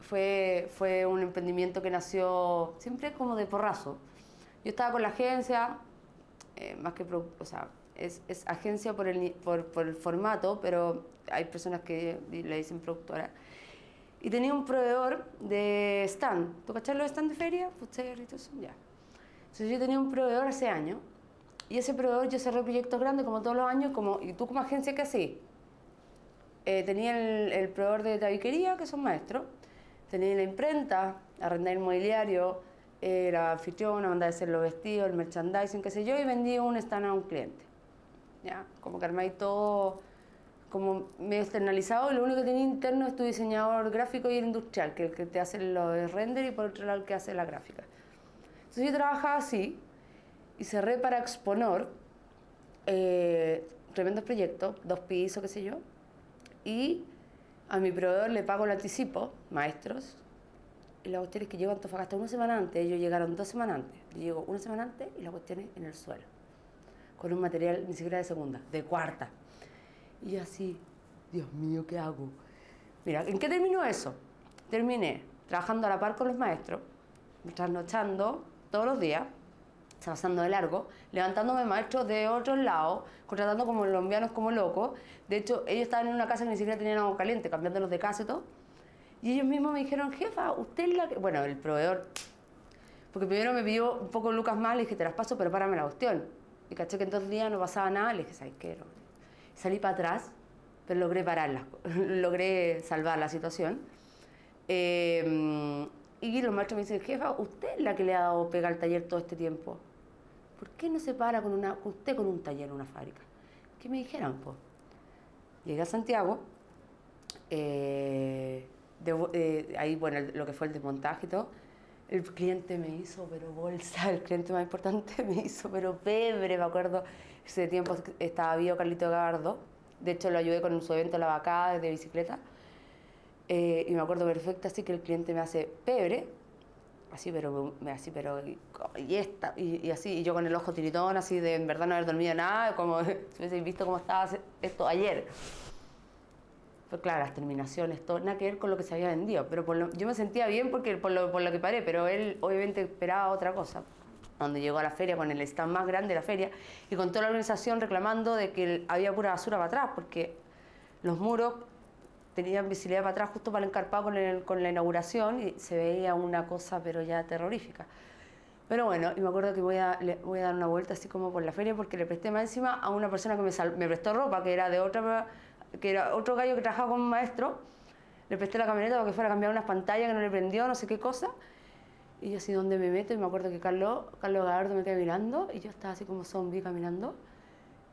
fue, fue un emprendimiento que nació siempre como de porrazo. Yo estaba con la agencia, eh, más que, produ- o sea, es, es agencia por el, por, por el formato, pero hay personas que le dicen productora. Y tenía un proveedor de stand. ¿Tú cachas los stand de feria? Fuster y todo eso, ya. Entonces yo tenía un proveedor hace años y ese proveedor yo cerré proyectos grandes como todos los años, como, y tú como agencia, ¿qué hacías? Eh, tenía el, el proveedor de tabiquería, que son maestros, tenía la imprenta, arrendar inmobiliario, era anfitriona, mandaba a hacer los vestidos, el merchandising, qué sé yo, y vendía un stand a un cliente. ¿Ya? Como que armáis todo como medio externalizado, lo único que tenía interno es tu diseñador gráfico y el industrial, que el que te hace los render y por otro lado el que hace la gráfica. Entonces yo trabajaba así y cerré para Exponor, eh, tremendos proyectos, dos pisos, qué sé yo, y a mi proveedor le pago el anticipo, maestros, y la cuestión es que llego a Antofagasta una semana antes, ellos llegaron dos semanas antes, yo llego una semana antes y la cuestión es en el suelo, con un material ni siquiera de segunda, de cuarta. Y así, Dios mío, ¿qué hago? Mira, ¿en qué terminó eso? Terminé trabajando a la par con los maestros, trasnochando todos los días, pasando de largo, levantándome maestros de otros lados, contratando como colombianos como locos. De hecho, ellos estaban en una casa que ni siquiera tenían agua caliente, cambiándolos de casa y todo. Y ellos mismos me dijeron, jefa, usted es la que... Bueno, el proveedor... Porque primero me pidió un poco lucas más, le dije, te las paso, pero párame la cuestión. Y caché que en dos días no pasaba nada, le dije, ¿sabes qué? Salí para atrás, pero logré pararla, *laughs* logré salvar la situación. Eh, y los maestros me dicen, jefa, usted es la que le ha dado pega al taller todo este tiempo. ¿Por qué no se para con una, usted con un taller, una fábrica? ¿Qué me dijeron? Pues? Llegué a Santiago, eh, eh, ahí, bueno, lo que fue el desmontaje y todo. El cliente me hizo, pero bolsa, el cliente más importante *laughs* me hizo, pero pebre, me acuerdo. Ese tiempo estaba vivo Carlito Gardo, de hecho lo ayudé con su evento La Vacada de bicicleta. Eh, y me acuerdo perfecto así que el cliente me hace pebre, así pero, así pero, y, esta, y, así, y yo con el ojo tiritón, así de en verdad no haber dormido nada, como *laughs* si hubiese visto cómo estaba esto ayer. Pues claro, las terminaciones, todo, nada que ver con lo que se había vendido, pero yo me sentía bien porque, por, lo, por lo que paré, pero él obviamente esperaba otra cosa. Cuando llegó a la feria con el stand más grande de la feria y con toda la organización reclamando de que había pura basura para atrás, porque los muros tenían visibilidad para atrás justo para el encarpado con, con la inauguración y se veía una cosa pero ya terrorífica. Pero bueno, y me acuerdo que voy a, voy a dar una vuelta así como por la feria porque le presté más encima a una persona que me, me prestó ropa, que era de otra, que era otro gallo que trabajaba como maestro. Le presté la camioneta para que fuera a cambiar unas pantallas que no le prendió, no sé qué cosa. Y yo así, ¿dónde me meto? Y me acuerdo que Carlos, Carlos Galardo me quedé mirando y yo estaba así como zombie caminando.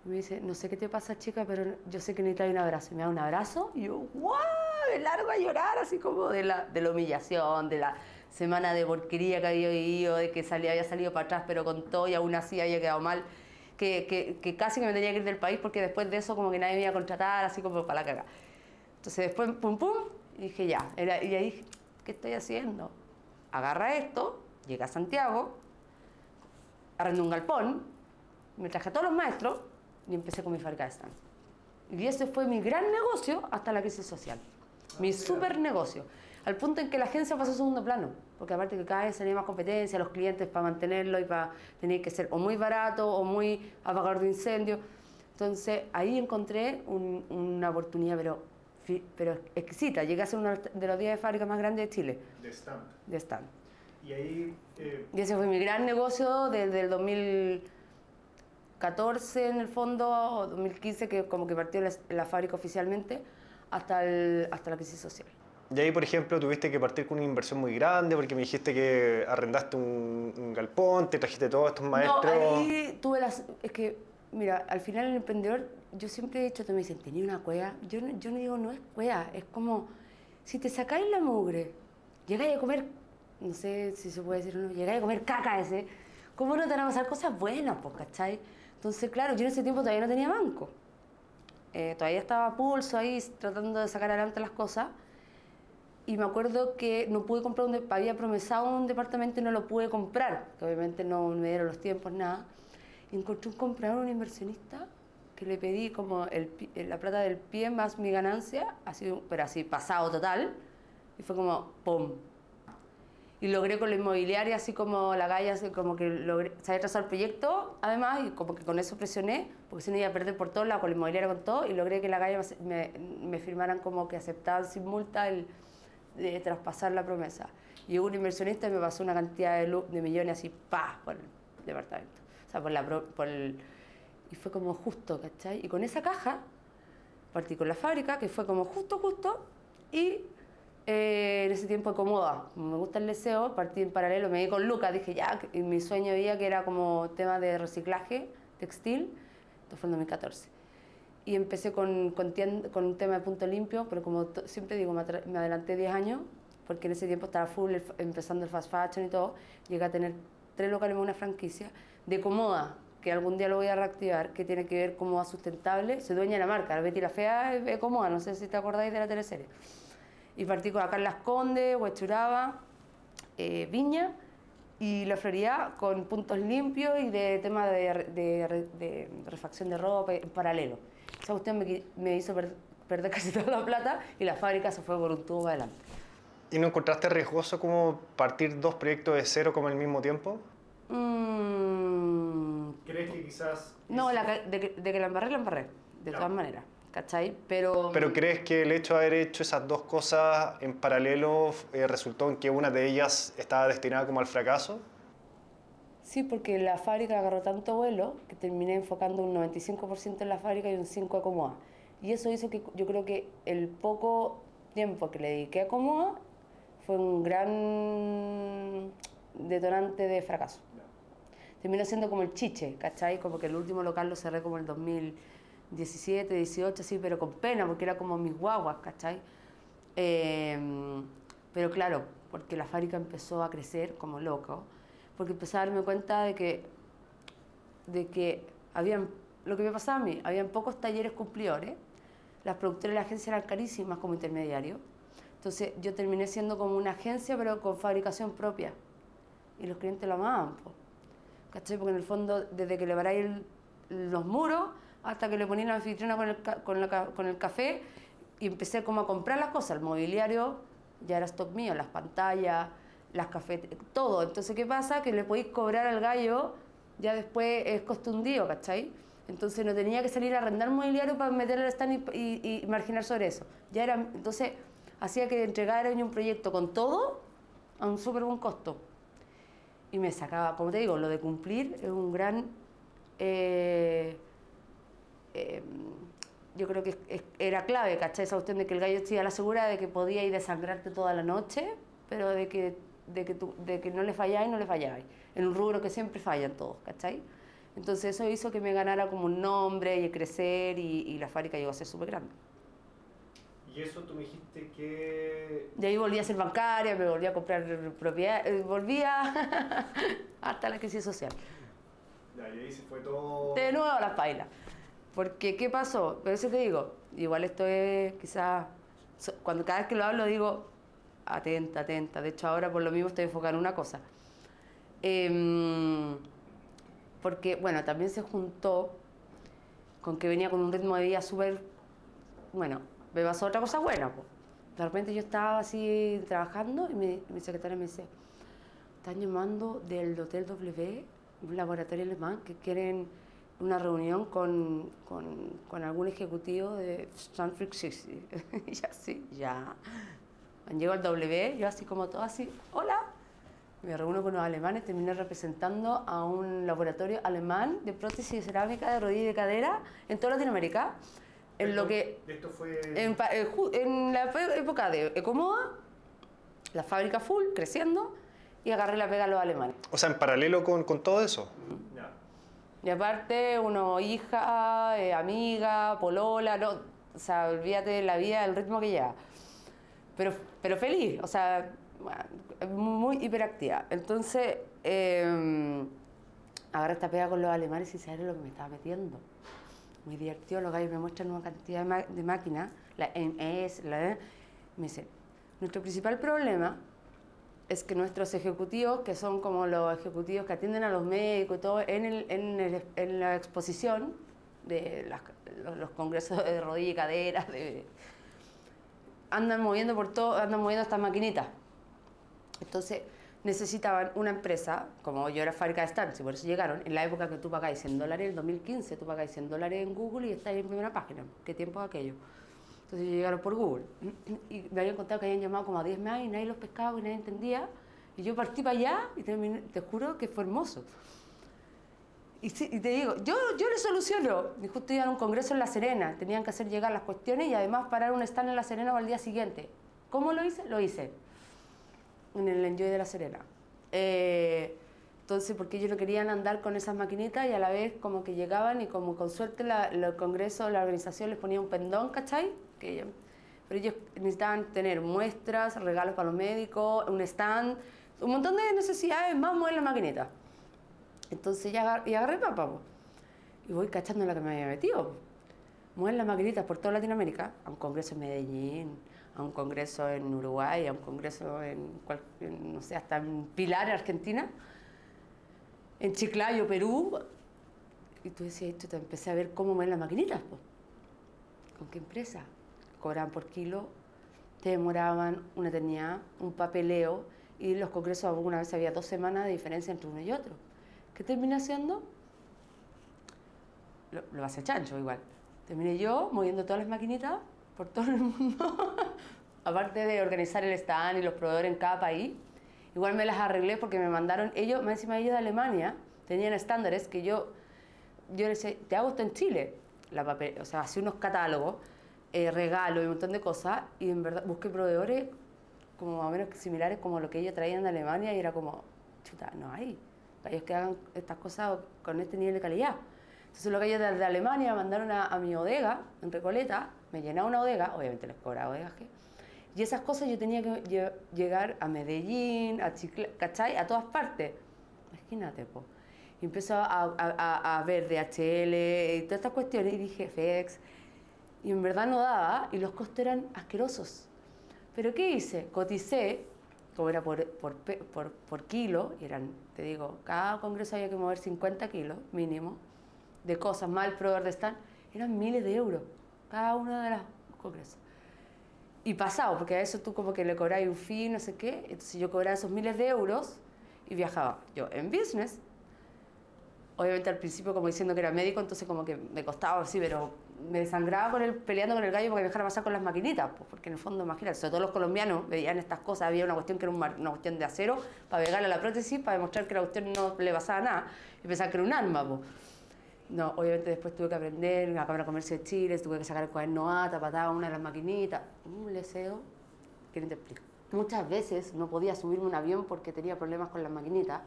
Y me dice, no sé qué te pasa, chica, pero yo sé que necesitas un abrazo. Y me da un abrazo y yo, ¡guau! Me largo a llorar, así como de la, de la humillación, de la semana de porquería que había vivido, de que salía, había salido para atrás, pero con todo y aún así había quedado mal. Que, que, que, casi que me tenía que ir del país porque después de eso como que nadie me iba a contratar, así como para la caga. Entonces después, pum, pum, y dije, ya. Era, y ahí, ¿qué estoy haciendo? Agarra esto, llega a Santiago, arrendé un galpón, me traje a todos los maestros, y empecé con mi fábrica de stand. Y ese fue mi gran negocio hasta la crisis social. Mi super negocio. Al punto en que la agencia pasó a segundo plano. Porque aparte que cada vez tenía más competencia, los clientes para mantenerlo y para tener que ser o muy barato o muy apagador de incendio. Entonces ahí encontré una oportunidad, pero, pero exquisita. Llegué a ser uno de los 10 fábricas más grandes de Chile. De stand. De stand. Y ahí... Eh... Y ese fue mi gran negocio desde el 2000 14 en el fondo, 2015 que como que partió la, fábrica oficialmente, hasta, el, hasta la crisis social. Y ahí, por ejemplo, tuviste que partir con una inversión muy grande porque me dijiste que arrendaste un, galpón, te trajiste todos estos maestros. No, ahí tuve las... Es que, mira, al final el emprendedor, yo siempre he dicho, te me dicen, tenía una cueva. Yo, yo no digo, no es cueva, es como, si te sacáis la mugre, llegáis a comer, no sé si se puede decir o no, llegáis a comer caca ese, ¿cómo no te van a pasar cosas buenas, pues, cachai? Entonces, claro, yo en ese tiempo todavía no tenía banco. Eh, todavía estaba a pulso ahí tratando de sacar adelante las cosas. Y me acuerdo que no pude comprar un había promesado un departamento y no lo pude comprar, que obviamente no me dieron los tiempos, nada. Y encontré un comprador, un inversionista, que le pedí como el, la plata del pie más mi ganancia, así, pero así pasado total. Y fue como, ¡pum! y logré con la inmobiliaria, así como la galla, así como que logré, sabía trazar el proyecto, además, y como que con eso presioné, porque si no iba a perder por todo lado, con la inmobiliaria con todo, y logré que la galla me, me firmaran como que aceptaban sin multa el de traspasar la promesa. Y un inversionista me pasó una cantidad de, de millones así, pa, por el departamento. O sea, por la, por el, y fue como justo, ¿cachai? Y con esa caja partí con la fábrica, que fue como justo, justo, y eh, en ese tiempo cómoda, me gusta el deseo, partí en paralelo, me di con Lucas, dije ya, y mi sueño día que era como tema de reciclaje textil, esto fue en 2014. Y empecé con, con, con un tema de punto limpio, pero como siempre digo, me, adelanté 10 años, porque en ese tiempo estaba full empezando el fast fashion y todo, llegué a tener tres locales más una franquicia, de Comoda, que algún día lo voy a reactivar, que tiene que ver Comoda Sustentable, se dueña la marca, la Betty la Fea es Comoda, no sé si te acordáis de la teleserie. Y partí con acá en Las Condes, Huechuraba, eh, Viña, y la Florida con puntos limpios y de tema de, de, de refacción de ropa en paralelo. Esa cuestión me, me hizo perder casi *laughs* toda la plata y la fábrica se fue por un tubo adelante. ¿Y no encontraste riesgoso como partir dos proyectos de cero como al mismo tiempo? Mm. ¿Crees que quizás... No, de, que la embarré, la embarré, de todas maneras. ¿Cachai? Pero... ¿Pero crees que el hecho de haber hecho esas dos cosas en paralelo eh, resultó en que una de ellas estaba destinada como al fracaso? Sí, porque la fábrica agarró tanto vuelo que terminé enfocando un 95% en la fábrica y un 5% a Comoa. Y eso hizo que yo creo que el poco tiempo que le dediqué a Comoa fue un gran detonante de fracaso. Terminó siendo como el chiche, ¿cachai? Como que el último local lo cerré como el 2017, 18, sí, pero con pena, porque era como mis guaguas, ¿cachai? Em, pero claro, porque la fábrica empezó a crecer como loco, porque empecé a darme cuenta de que, de que habían, lo que me pasaba a mí, habían pocos talleres cumplidores, las productoras de la agencia eran carísimas como intermediario, entonces yo terminé siendo como una agencia pero con fabricación propia y los clientes lo amaban. ¿Cachai? Porque en el fondo, desde que le paráis los muros hasta que le ponían la anfitriona con el, con, con el café y empecé como a comprar las cosas, el mobiliario ya era stock mío, las pantallas, las cafeterías, todo. Entonces, ¿qué pasa? Que le podéis cobrar al gallo, ya después es coste un día, ¿cachai? Entonces no tenía que salir a arrendar mobiliario para meter el stand y, y, marginar sobre eso. Ya era, entonces hacía que entregara un proyecto con todo a un súper buen costo y me sacaba, como te digo, lo de cumplir es un gran... Eh, em, yo creo que era clave, ¿cachai? Esa cuestión de que el gallo estuviera la segura de que podía ir desangrarte toda la noche, pero de que, de que, tú, de que no le falláis, no le falláis. En un rubro que siempre fallan todos, ¿cachai? Entonces eso hizo que me ganara como un nombre y crecer y, y la fábrica llegó a ser súper grande. Y eso tú me dijiste que... De ahí volví a ser bancaria, me volví a comprar propiedad, eh, volvía *laughs* hasta la crisis social. y ahí se fue todo... De nuevo a las pailas. Porque, ¿qué pasó? Pero eso te digo, igual esto es quizás, cuando cada vez que lo hablo digo, atenta, atenta. De hecho, ahora por lo mismo estoy enfocada en una cosa. Em, porque, bueno, también se juntó con que venía con un ritmo de vida súper, bueno, me pasó otra cosa buena. De repente yo estaba así trabajando y mi, secretaria me dice, están llamando del Hotel W, un laboratorio alemán, que quieren una reunión con, con, con algún ejecutivo de Stanford City. *laughs* y así, ya. Llego al W, yo así como todo así, hola. Me reúno con los alemanes, terminé representando a un laboratorio alemán de prótesis cerámica de rodilla y de cadera en toda Latinoamérica en lo que esto fue en, eh, en, la época de Ecomoda la fábrica full creciendo y agarré la pega a los alemanes. O sea en paralelo con, con todo eso. Y aparte uno hija eh, amiga polola no o sea olvídate de la vida del ritmo que lleva. Pero pero feliz o sea muy hiperactiva. Entonces eh, agarré esta pega con los alemanes y sabes lo que me estaba metiendo muy divertido, los gallos me muestran una cantidad de, máquinas, la MS, la... Me dice, nuestro principal problema es que nuestros ejecutivos, que son como los ejecutivos que atienden a los médicos y todo, en, el, en, el, en la exposición de los, los, congresos de rodilla y cadera, de, andan moviendo por todo, andan moviendo estas maquinitas. Entonces, necesitaban una empresa, como yo era fábrica de stands, y por eso llegaron, en la época que tú pagáis 100 dólares, en el 2015 tú pagáis 100 dólares en Google y estáis en primera página. ¿Qué tiempo es aquello? Entonces llegaron por Google y me habían contado que habían llamado como a 10 más y nadie los pescaba y nadie entendía. Y yo partí para allá y te juro que fue hermoso. Y, y, te digo, yo, yo le soluciono. Y justo iban a un congreso en La Serena, tenían que hacer llegar las cuestiones y además parar un stand en La Serena el día siguiente. ¿Cómo lo hice? Lo hice en el Enjoy de La Serena. Eh, entonces, porque ellos no querían andar con esas maquinitas y a la vez como que llegaban y como con suerte la, el Congreso, la organización les ponía un pendón, ¿cachai? Que pero ellos necesitaban tener muestras, regalos para los médicos, un stand, un montón de necesidades más mover la maquinita. Entonces ya agar- y agarré papa, po. y voy cachando la que me había metido. Mueven las maquinitas por toda Latinoamérica, a un congreso en Medellín, a un congreso en Uruguay, a un congreso en, no sé, hasta en Pilar, Argentina, en Chiclayo, Perú. Y tú decías, tú te empecé a ver cómo mueven las maquinitas. ¿Con qué empresa? Cobraban por kilo, te demoraban una eternidad, un papeleo, y los congresos alguna vez había dos semanas de diferencia entre uno y otro. ¿Qué terminé haciendo? Lo, lo hace chancho igual. Terminé yo moviendo todas las maquinitas por todo el mundo, *laughs* aparte de organizar el stand y los proveedores en cada país. Igual me las arreglé porque me mandaron, ellos, más encima ellos de Alemania, tenían estándares que yo, yo les decía, te hago esto en Chile. La papel, o sea, hacía unos catálogos, eh, regalos y un montón de cosas, y en verdad busqué proveedores como más o menos similares como lo que ellos traían de Alemania y era como, chuta, no hay. Ellos que hagan estas cosas con este nivel de calidad. Entonces lo que ellos de, de Alemania mandaron a, a mi bodega en Recoleta, me llenaba una bodega, obviamente les cobraba bodegaje, y esas cosas yo tenía que lle- llegar a Medellín, a Chicla, ¿cachai? A todas partes. Imagínate, po. Y empezó a, a, a- a ver DHL y todas estas cuestiones y dije, FedEx. Y en verdad no daba y los costos eran asquerosos. Pero ¿qué hice? Coticé, como era por, por, por, por kilo, y eran, te digo, cada congreso había que mover 50 kilos mínimo de cosas, el proveedor de stand, eran miles de euros cada uno de los congresos. Y pasado, porque a eso tú como que le cobráis un fee, no sé qué, entonces yo cobraba esos miles de euros y viajaba yo en business, obviamente al principio como diciendo que era médico, entonces como que me costaba así, pero me desangraba con el, peleando con el gallo porque me dejara pasar con las maquinitas, pues, porque en el fondo, imagínate, sobre todo los colombianos veían estas cosas, había una cuestión que era una cuestión de acero para pegarle a la prótesis, para demostrar que la cuestión no le pasaba nada, y pensaban que era un arma, pues. No, obviamente después tuve que aprender en la Cámara de Comercio de Chile, tuve que sacar el cuaderno ATA, pataba una de las maquinitas, un leseo, que te explico. Muchas veces no podía subirme a un avión porque tenía problemas con las maquinitas.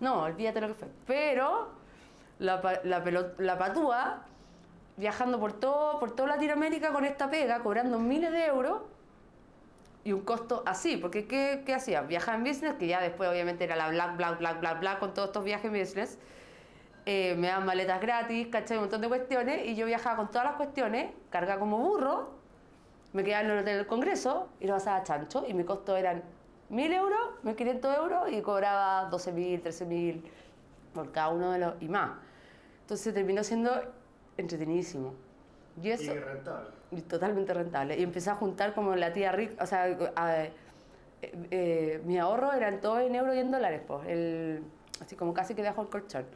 No, olvídate lo que fue. Pero la, la, pelo- la patúa, viajando por todo, por toda Latinoamérica con esta pega, cobrando miles de euros y un costo así, porque ¿qué, qué hacía? Viajaba en business, que ya después obviamente era la black, black, black, black, black, con todos estos viajes en business. Eh, me daban maletas gratis, ¿cachai? Un montón de cuestiones, y yo viajaba con todas las cuestiones, cargaba como burro, me quedaba en el hotel del Congreso y lo pasaba a chancho, y mi costo eran 1.000 euros, 1.500 euros, y cobraba 12.000, 13.000 por cada uno de los, y más. Entonces terminó siendo entretenidísimo. Y eso, rentable. y totalmente rentable. Y empecé a juntar como la tía rica, o sea, a- eh, eh, mi ahorro eran todo en euros y en dólares, pues, el, así como casi que dejo el colchón.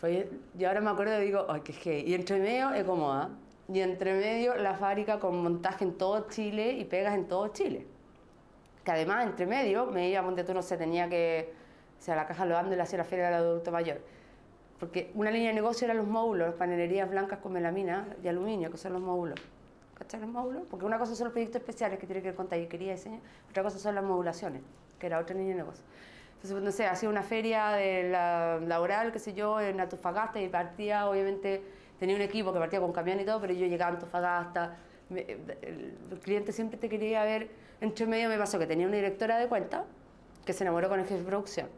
Fue, y ahora me acuerdo y digo, ay, qué gay. Y entre medio, Ecomoda. Y entre medio, la fábrica con montaje en todo Chile y pegas en todo Chile. Que además, entre medio, me iba a Monte no sé, tenía que, o sea, la caja lo ando y le hacía la feria del adulto mayor. Porque una línea de negocio eran los módulos, las panelerías blancas con melamina de aluminio, que son los módulos. ¿Cachai los módulos? Porque una cosa son los proyectos especiales que tienen que ver con y diseño, otra cosa son las modulaciones, que era otra línea de negocio. Entonces, no sé, hacía una feria de la laboral, qué sé yo, en Antofagasta y partía, obviamente, tenía un equipo que partía con camión y todo, pero yo llegaba a Antofagasta, me- el, el cliente siempre te quería ver, entre medio me pasó que tenía una directora de cuenta que se enamoró con el jefe de producción.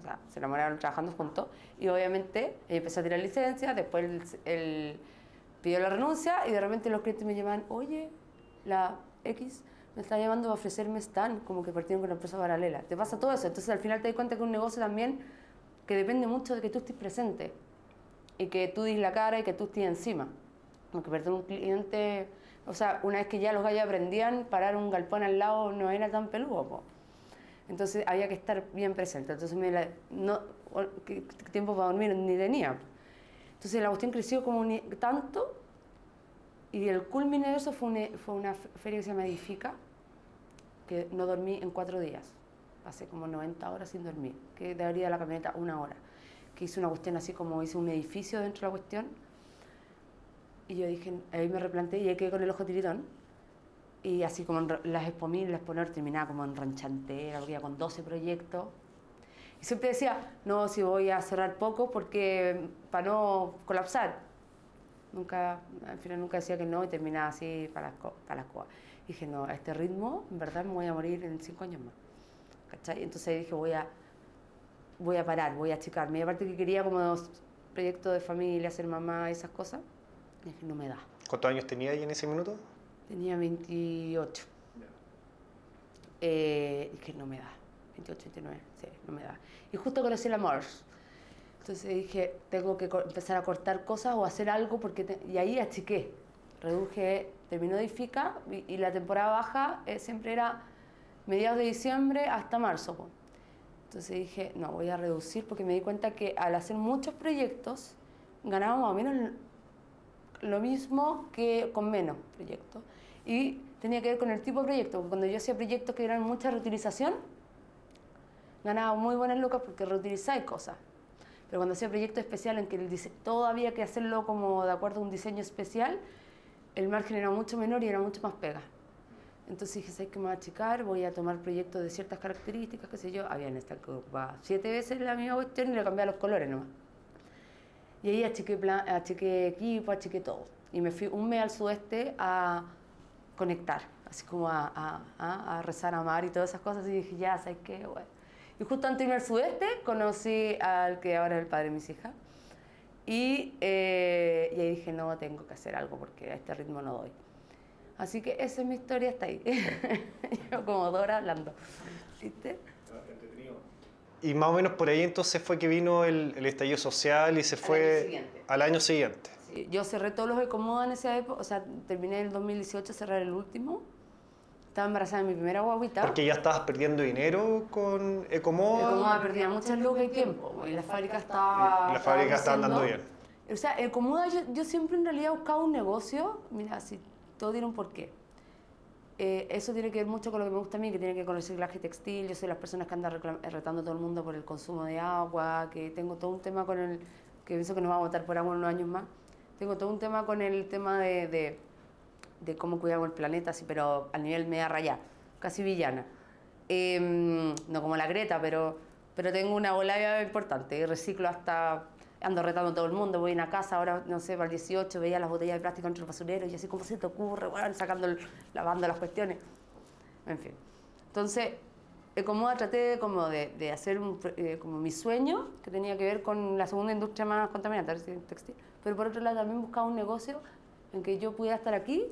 O sea, se enamoraron trabajando juntos y obviamente ella empezó a tirar licencias, después él, él pidió la renuncia y de repente los clientes me llaman, oye, la X me está llamando para ofrecerme stand, como que partieron con una empresa paralela. Te pasa todo eso, entonces al final te das cuenta que un negocio también que depende mucho de que tú estés presente y que tú dis la cara y que tú estés encima. Porque perder un cliente, o sea, una vez que ya los gallos aprendían, parar un galpón al lado no era tan peludo. po. Entonces había que estar bien presente. Entonces me la- no, ¿qué, tiempo para dormir ni tenía. Entonces la cuestión creció como ni- tanto y el culmine de eso fue una, fue una fe- feria que se llama Edifica, que no dormí en cuatro días. Pasé como 90 horas sin dormir, que de abrir la camioneta una hora. Que hice una cuestión así como hice un edificio dentro de la cuestión. Y yo dije, ahí me replanteé y ahí quedé con el ojo tiritón. Y así como las expomil, la exponer terminaba como en ranchantera, iba con 12 proyectos. Y siempre decía, no, si voy a cerrar poco porque para no colapsar. Nunca, al final nunca decía que no y terminaba así para las, para las cosas. Dije, no, a este ritmo, en verdad me voy a morir en cinco años más. ¿Cachai? Entonces dije, voy a voy a parar, voy a achicarme. Y aparte que quería como dos proyectos de familia, ser mamá, esas cosas, dije, no me da. ¿Cuántos años tenía ahí en ese minuto? Tenía 28. Eh, dije, no me da. 28, 29, sí, no me da. Y justo conocí el amor. Entonces dije, tengo que empezar a cortar cosas o hacer algo porque... te- Y ahí achiqué. Reduje, terminó de IFICA y, y la temporada baja eh, siempre era mediados de diciembre hasta marzo. Entonces dije, no, voy a reducir porque me di cuenta que al hacer muchos proyectos ganaba más menos lo mismo que con menos proyectos. Y tenía que ver con el tipo de proyecto, cuando yo hacía proyectos que eran mucha reutilización, ganaba muy buenas lucas porque reutilizáis cosas. Pero cuando hacía proyectos especiales en que el todo había que hacerlo como de acuerdo a un diseño especial, el margen era mucho menor y era mucho más pega. Entonces dije, ¿sabes qué me voy a achicar? Voy a tomar proyectos de ciertas características, qué sé yo. Habían estado que ocupaba siete veces la misma cuestión y le cambiaba los colores nomás. Y ahí achiqué, plan, achiqué equipo, achiqué todo. Y me fui un mes al sudeste a conectar, así como a, a, a- a rezar a mar y todas esas cosas. Y dije, ya, ¿sabes qué? Bueno. Y justo antes de irme al sudeste conocí al que ahora es el padre de mis hijas. Y, eh, y ahí dije, no, tengo que hacer algo porque a este ritmo no doy. Así que esa es mi historia, está ahí. *laughs* Yo como Dora hablando. ¿Viste? Y más o menos por ahí entonces fue que vino el, el estallido social y se año fue al año siguiente. Sí, Yo cerré todos los Ecomoda en esa época, o sea, terminé el 2018 cerrar el último. Estaba embarazada de mi primera guaguita. Porque ya estabas perdiendo dinero con Ecomoda. Ecomoda perdía muchas lucas y tiempo, y la fábrica estaba... La fábrica estaba andando creciendo. O sea, Ecomoda yo, yo siempre en realidad buscaba un negocio, mira, si todo tiene un porqué. Eh, eso tiene que ver mucho con lo que me gusta a mí, que tiene que ver con el reciclaje textil. Yo soy las personas que andan reclam- retando a todo el mundo por el consumo de agua, que tengo todo un tema con el... que pienso que nos va a votar por agua en unos años más. Tengo todo un tema con el tema de, de, de cómo cuidamos el planeta, así, pero a nivel media raya, casi villana. Em, no como la Greta, pero, pero tengo una bola importante. Reciclo hasta... Ando retando a todo el mundo, voy a una casa, ahora, no sé, para el 18, veía las botellas de plástico entre los basureros y así, ¿cómo se te ocurre? Bueno, sacando, lavando las cuestiones. En fin. Entonces, Ecomoda traté de, como de, de hacer un eh, como mi sueño, que tenía que ver con la segunda industria más contaminante, textil. Pero por otro lado también buscaba un negocio en que yo pudiera estar aquí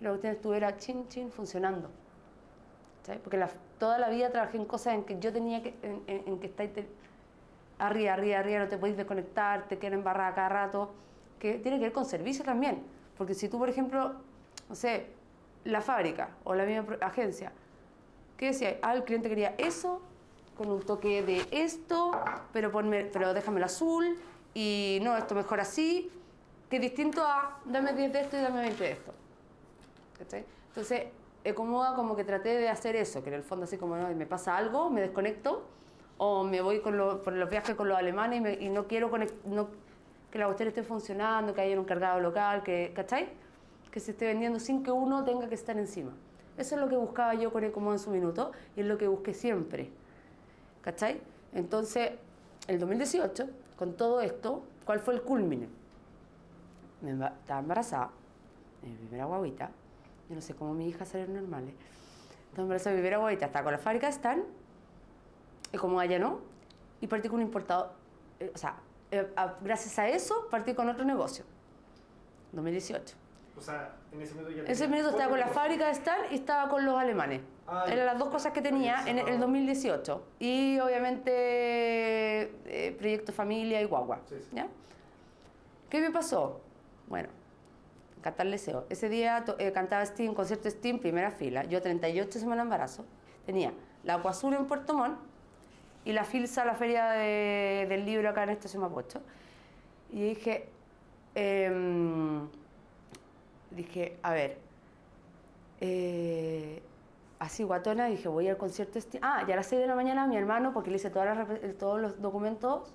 la cuestión estuviera chin, chin, funcionando. ¿Sabes? Porque la- toda la vida trabajé en cosas en que yo tenía que, en, en- en que estáis arriba, arriba, arriba, no te podéis desconectar, te quieren barrar cada rato, que tiene que ver con servicio también. Porque si tú, por ejemplo, no sé, la fábrica o la misma agencia, ¿qué decía? Ah, el cliente quería eso, con un toque de esto, pero, ponme, pero déjame el azul, y no, esto mejor así, que distinto a dame 10 de esto y dame 20 de esto. ¿Cachai? Entonces, Ecomoda como que traté de hacer eso, que en el fondo así como ¿no? me pasa algo, me desconecto, o me voy con lo- por los viajes con los alemanes y, me- y no quiero no- que la cuestión esté funcionando, que haya un cargado local, que, ¿cachai? Que se esté vendiendo sin que uno tenga que estar encima. Eso es lo que buscaba yo con Ecomoda en su minuto y es lo que busqué siempre. ¿Cachai? Entonces, el 2018, con todo esto, ¿cuál fue el culmine? Me estaba embarazada, mi primera guaguita. Yo no sé cómo mi hija salió normales. Estaba embarazada de mi primera guaguita, estaba con la fábrica Stan, y como allá no, y partí con un importador. eh, o sea, eh, a- gracias a eso partí con otro negocio. 2018. O sea, en ese minuto ya En ese minuto estaba con la fábrica de Stan y estaba con los alemanes. Ah, ya. Eran las dos cosas que tenía en el 2018. Y obviamente eh, proyecto familia y guagua. Sí, sí. ¿ya? ¿Qué me pasó? Bueno, cantar deseo. Ese día eh, cantaba Steam, concierto Steam, primera fila. Yo 38 semanas de embarazo. Tenía la Acuazul en Puerto Montt y la Filsa, la feria de- del libro acá en Estación Mapocho. Y dije, em, dije, a ver, eh, así guatona, dije, voy al concierto. Este... Ah, y a las 6 de la mañana mi hermano, porque le hice todas las todos los documentos,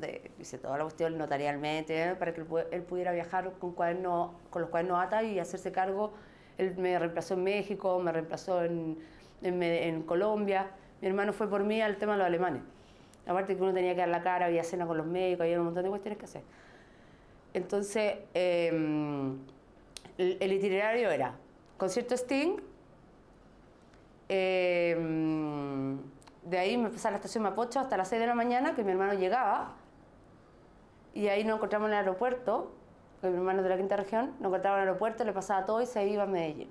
de, hice toda la cuestión notarialmente, ¿eh? para que él, él pudiera viajar con, cuaderno, con los cuadernos ATA y hacerse cargo. Él me reemplazó en México, me reemplazó en, en, en Colombia. Mi hermano fue por mí al tema de los alemanes. Aparte que uno tenía que dar la cara, había cena con los médicos, había un montón de cuestiones que hacer. Entonces, em, el, el itinerario era concierto Sting, em, de ahí me pasaba a la estación Mapocho hasta las 6 de la mañana, que mi hermano llegaba. Y ahí nos encontramos en el aeropuerto, con mi hermano de la quinta región, nos encontramos en el aeropuerto, le pasaba todo y se iba a Medellín.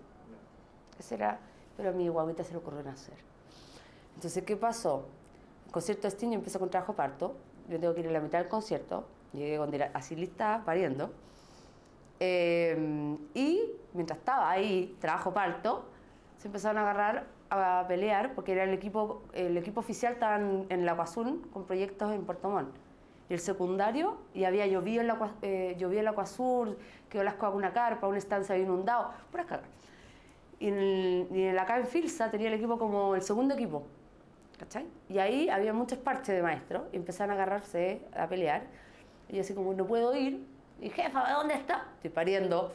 Ese era, pero a mi guaguita se le ocurrió nacer. Entonces, ¿qué pasó? El concierto de Sting yo empecé con trabajo parto, yo tengo que ir a la mitad del concierto, llegué con así lista, pariendo. Eh, y mientras estaba ahí, trabajo parto, se empezaron a agarrar a pelear porque era el equipo, el equipo oficial estaba en, la Acuazul con proyectos en Puerto Montt. Y el secundario, y había llovido en la, eh, llovido en la Acuazul, quedó las una carpa, una estancia inundado, puras cagas. Y, en el, y acá en Filsa tenía el equipo como el segundo equipo. ¿Cachai? Y ahí había muchos parches de maestros y empezaron a agarrarse a pelear. Y yo así como, no puedo ir. Y jefa, ¿dónde está? Estoy pariendo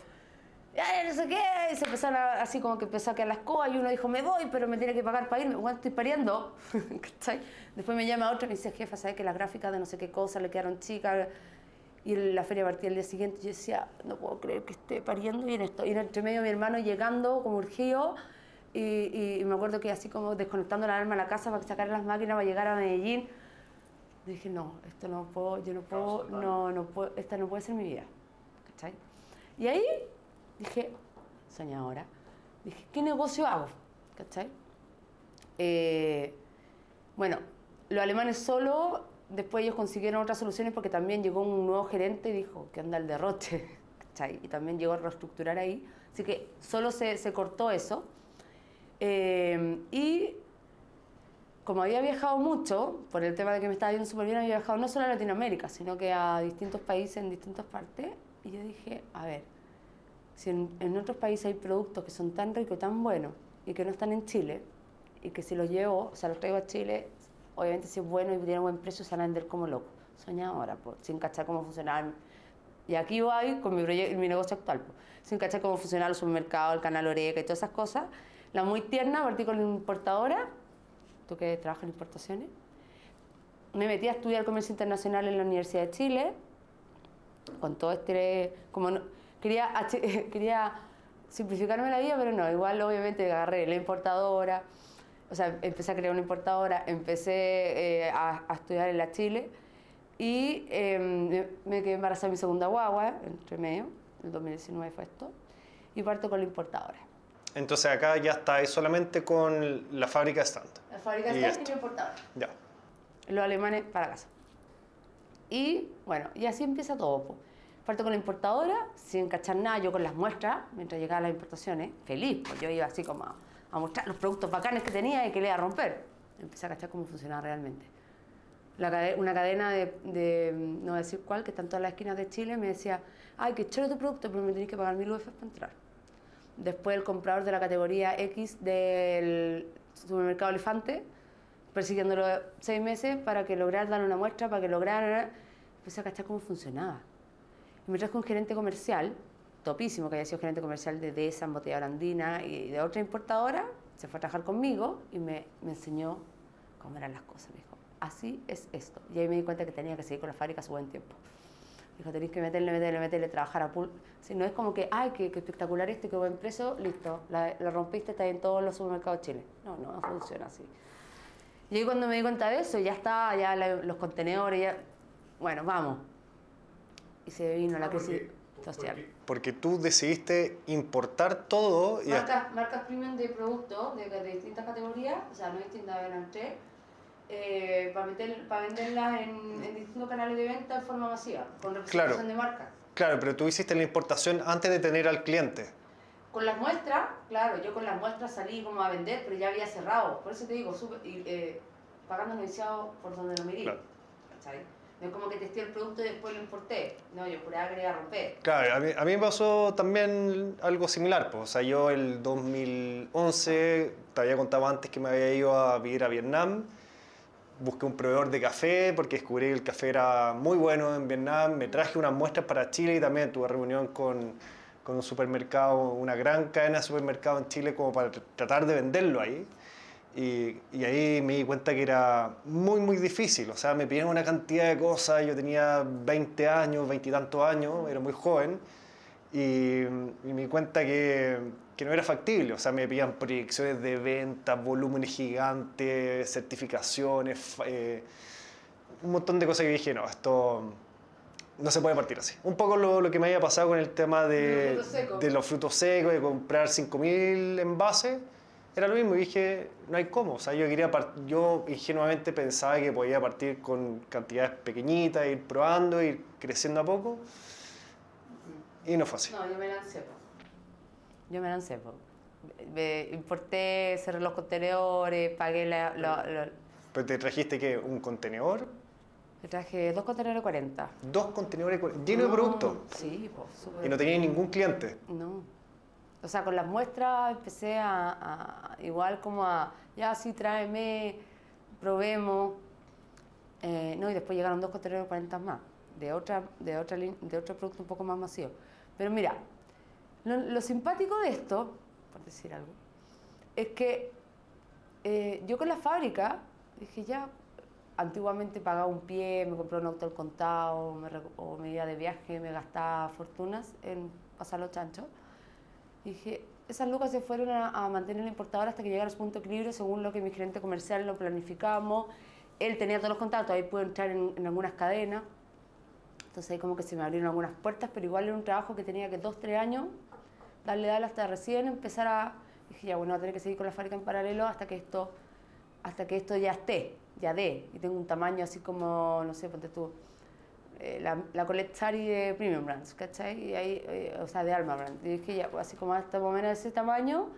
Ay, no sé qué, y se empezaron a, así como que empezó a quedar las cosas y uno dijo, me voy, pero me tiene que pagar para irme, bueno, estoy pariendo, *laughs* Después me llama otro y me dice, jefa, ¿sabes que las gráficas de no sé qué cosa le quedaron chicas? Y la feria partía el día siguiente y yo decía, no puedo creer que esté pariendo y en esto. Y entre medio mi hermano llegando como urgido y, y, me acuerdo que así como desconectando la alarma a la casa para sacar las máquinas para llegar a Medellín. dije, no, esto no puedo, yo no puedo, no, no puedo, esta no puede ser mi vida. ¿Cachai? Y ahí dije, soñadora, dije, ¿qué negocio hago? ¿Cachai? Eh, bueno, los alemanes solo, después ellos consiguieron otras soluciones porque también llegó un nuevo gerente y dijo, que anda el derroche? *laughs* ¿Cachai? Y también llegó a reestructurar ahí. Así que solo se, se cortó eso. Eh, y como había viajado mucho, por el tema de que me estaba yendo súper bien, había viajado no solo a Latinoamérica, sino que a distintos países en distintas partes. Y yo dije, a ver, si en, otros países hay productos que son tan ricos, tan buenos y que no están en Chile, y que si los llevo, o sea, los traigo a Chile, obviamente si es bueno y tiene buen precio, se van a vender como loco. Soñadora, pues, sin cachar cómo funcionaba. Y aquí voy con mi, mi negocio actual, pues, sin cachar cómo funcionaba el supermercado, el canal Oreca y todas esas cosas. La muy tierna, partí con la importadora, tú que trabajas en importaciones. Me metí a estudiar comercio internacional en la Universidad de Chile, con todo este, como no, quería, *laughs* quería simplificarme la vida, pero no, igual obviamente agarré la importadora, o sea, empecé a crear una importadora, empecé eh, a, estudiar en la Chile y em, me quedé embarazada de mi segunda guagua, entre medio, el 2019 fue esto, y parto con la importadora. Entonces acá ya está solamente con la fábrica stand. La fábrica stand y, la importadora. Ya. Los alemanes para casa. Y bueno, y así empieza todo. Parto con la importadora, sin cachar nada, yo con las muestras, mientras llegaban las importaciones, feliz, pues yo iba así como a, mostrar los productos bacanes que tenía y que le iba a romper. Empecé a cachar cómo funcionaba realmente. una cadena de, no voy a decir cuál, que está en todas las esquinas de Chile, me decía, ay, qué chulo tu producto, pero me tenéis que pagar mil UF para entrar. Después el comprador de la categoría X del supermercado Elefante, persiguiéndolo seis meses para que lograra dar una muestra, para que lograra... Empecé a cachar cómo funcionaba me trajo un gerente comercial, topísimo, que había sido gerente comercial de DESA, Embotella Andina y de otra importadora, se fue a trabajar conmigo y me, me enseñó cómo eran las cosas. Me dijo, así es esto. Y ahí me di cuenta que tenía que seguir con la fábrica su buen tiempo. Dijo, tenéis que meterle, meterle, meterle, trabajar a pool. Si no es como que, ay, qué, espectacular este, qué buen precio, listo, la, rompiste, está en todos los supermercados de Chile. No, no, no funciona así. Y ahí cuando me di cuenta de eso, ya está, ya los contenedores, ya, bueno, vamos, y se vino la crisis social. Porque tú decidiste importar todo y... Marcas, marcas premium de productos de, distintas categorías, o sea, no distintas, eran tres, eh, para, meter, para venderlas en, en, distintos canales de venta de forma masiva, con representación de marca. Claro, pero tú hiciste la importación antes de tener al cliente. Con las muestras, claro, yo con las muestras salí como a vender, pero ya había cerrado. Por eso te digo, super, eh, pagando iniciado por donde lo medí. Claro. No es como que testé el producto y después lo importé. No, yo juraba que iba a romper. Claro, a mí, a mí me pasó también algo similar. Pues. O sea, yo el 2011, te había contado antes que me había ido a vivir a Vietnam. Busqué un proveedor de café porque descubrí que el café era muy bueno en Vietnam. Me traje unas muestras para Chile y también tuve reunión con, con un supermercado, una gran cadena de supermercados en Chile como para tratar de venderlo ahí. Y, ahí me di cuenta que era muy, muy difícil. O sea, me pidieron una cantidad de cosas. Yo tenía 20 años, 20 y tantos años, era muy joven. y, y me di cuenta que, que no era factible. O sea, me pedían proyecciones de ventas, volúmenes gigantes, certificaciones, eh, un montón de cosas que dije, no, esto no se puede partir así. Un poco lo, lo que me había pasado con el tema de, De los frutos secos. de los frutos secos, de comprar 5.000 envases, era lo mismo. Y dije, no hay cómo. O sea, yo, quería yo ingenuamente pensaba que podía partir con cantidades pequeñitas, ir probando, ir creciendo a poco. Y no fue así. No, yo me lancé. Yo me lancé. Me importé, cerré los contenedores, pagué la... la- la- Pero te trajiste que un contenedor, me traje dos contenedores de 40. dos contenedores cu- llenos de No, productos. Sí, pues, súper. Y no tenías ningún cliente. No. O sea, con las muestras empecé a, igual como a, ya sí, tráeme, probemos. Eh, no, y después llegaron dos contenedores de 40 más, de, otra, de, otra, de otro producto un poco más masivo. Pero mira, lo, simpático de esto, por decir algo, es que eh, yo con la fábrica dije ya, antiguamente pagaba un pie, me compré un auto al contado, me o me iba de viaje, me gastaba fortunas en pasar los chanchos. Dije, esas lucas se fueron a, a mantener el importador hasta que llegara a su punto de equilibrio según lo que mi gerente comercial lo planificamos. Él tenía todos los contactos, ahí pude entrar en, en algunas cadenas. Entonces ahí como que se me abrieron algunas puertas, pero igual era un trabajo que tenía que dos, tres años darle dale hasta recién empezar a... Dije, ya bueno, voy a tener que seguir con la fábrica en paralelo hasta que esto, hasta que esto ya esté, ya dé. Y tengo un tamaño así como, no sé, ponte tú, eh, la, la Colette Sari de Premium Brands, ¿cachai? Y ahí, eh, o sea, de Alma Brand. Y dije, ya, pues, así como hasta más o menos de ese tamaño,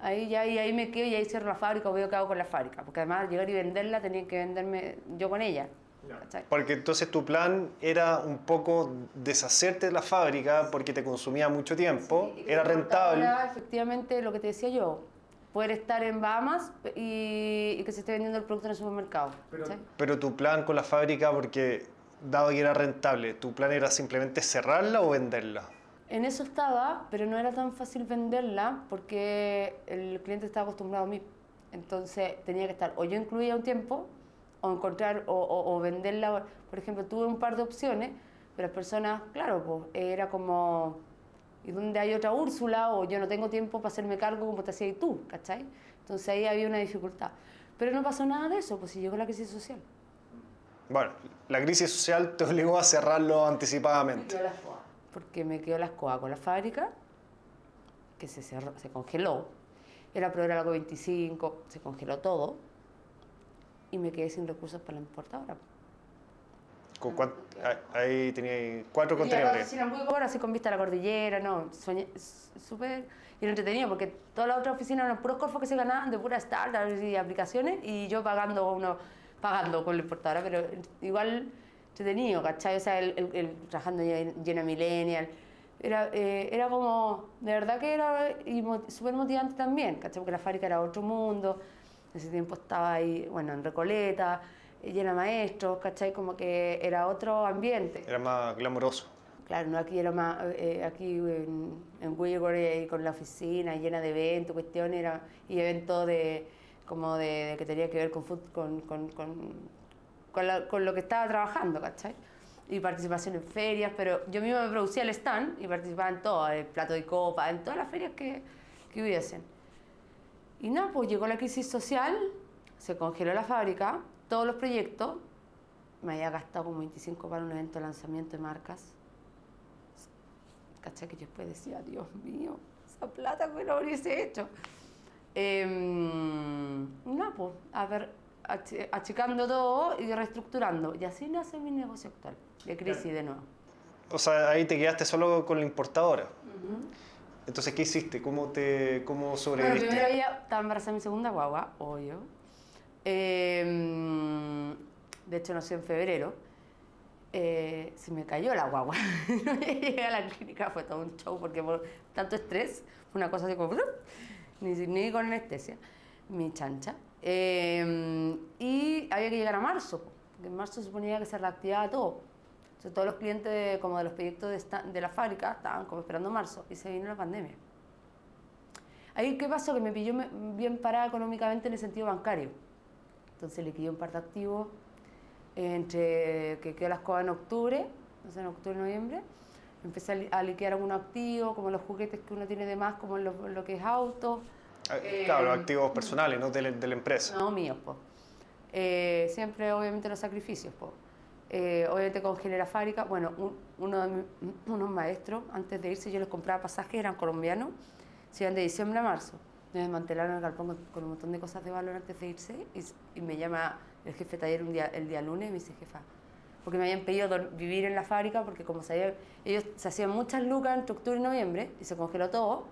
ahí ya y ahí me quedo y ahí cierro la fábrica o veo qué hago con la fábrica. Porque además llegar y venderla tenía que venderme yo con ella. ¿cachai? Porque entonces tu plan era un poco deshacerte de la fábrica porque te consumía mucho tiempo, que era rentable. importadora, efectivamente, lo que te decía yo, poder estar en Bahamas y, y que se esté vendiendo el producto en el supermercado. ¿cachai? Pero tu plan con la fábrica, porque dado que era rentable, ¿tu plan era simplemente cerrarla o venderla? En eso estaba, pero no era tan fácil venderla porque el cliente estaba acostumbrado a mí. Entonces tenía que estar, o yo incluía un tiempo, o encontrar, o, o- o venderla. Por ejemplo, tuve un par de opciones, pero las personas, claro, pues era como, ¿y dónde hay otra Úrsula? O yo no tengo tiempo para hacerme cargo como te hacías tú, ¿cachai? Entonces ahí había una dificultad. Pero no pasó nada de eso, pues si llegó la crisis social. Bueno, la crisis social te obligó a cerrarlo anticipadamente. Porque me quedó la escoba con la fábrica, que se, cerró- se congeló. Era proveer algo 25, se congeló todo. Y me quedé sin recursos para la importadora. ¿Con cuán- ah, Ahí tenía cuatro la contenedores. buena, así con vista a la cordillera, no, soñé, súper y era entretenido porque todas las otras oficinas eran puros corfos que se ganaban de puras startups y aplicaciones y yo pagando uno, pagando con la importadora, pero igual entretenido, ¿cachai? O sea, el, el- el- trabajando en llena millennial, era, eh, era como, de verdad que era súper motivante también, ¿cachai? Porque la fábrica era otro mundo, en ese tiempo estaba ahí, bueno, en Recoleta, llena de maestros, ¿cachai? Como que era otro ambiente. Era más glamoroso. Claro, no aquí era más, eh, aquí en, en eh, con la oficina llena de eventos, cuestiones, era, y eventos de, como de, de que tenía que ver con, con, con, con, la- con lo que estaba trabajando, ¿cachai? Y participación en ferias, pero yo misma me producía el stand y participaba en todo, el plato de copa, en todas las ferias que, que hubiesen. Y nada, pues llegó la crisis social, se congeló la fábrica, todos los proyectos, me había gastado como 25 para un evento de lanzamiento de marcas. ¿Cachai? Que yo después decía, Dios mío, esa plata que no hubiese hecho. Em, no, pues, a ver, ach- achicando todo y reestructurando. Y así nace mi negocio actual, de crisis de nuevo. O sea, ahí te quedaste solo con la importadora. Entonces, ¿qué hiciste? ¿Cómo, te, cómo Bueno, sobreviviste? primero ya estaba embarazada mi segunda guagua, obvio. Em, de hecho, nació en febrero. Eh, se me cayó la guagua. *laughs* Llegué a la clínica, fue todo un show porque por tanto estrés, fue una cosa así como... Ni, ni con anestesia, mi chancha. Em, y había que llegar a marzo, porque en marzo suponía que se reactivaba todo. Entonces, todos los clientes como de los proyectos de, esta- de la fábrica estaban como esperando marzo y se vino la pandemia. Ahí, ¿qué pasó? Que me pilló bien parada económicamente en el sentido bancario. Entonces liquidé un par de activos eh, entre que quedó la escoba en octubre, no sé, en octubre, noviembre, empecé a li- a liquidar algunos activos, como los juguetes que uno tiene de más, como lo, lo que es auto. Ah, Eh, claro, los activos personales, no de, la- de la empresa. No, míos, po. Eh, siempre, obviamente, los sacrificios, po. Eh, obviamente congelé la fábrica. Bueno, un- uno de mi- *clears throat* unos maestros, antes de irse, yo les compraba pasajes, eran colombianos, se iban de diciembre a marzo. Me desmantelaron el galpón con, con un montón de cosas de valor antes de irse y, y me llama el jefe de taller un día, el día lunes y me dice, jefa, porque me habían pedido vivir en la fábrica porque como ellos se hacían muchas lucas entre octubre y noviembre y se congeló todo.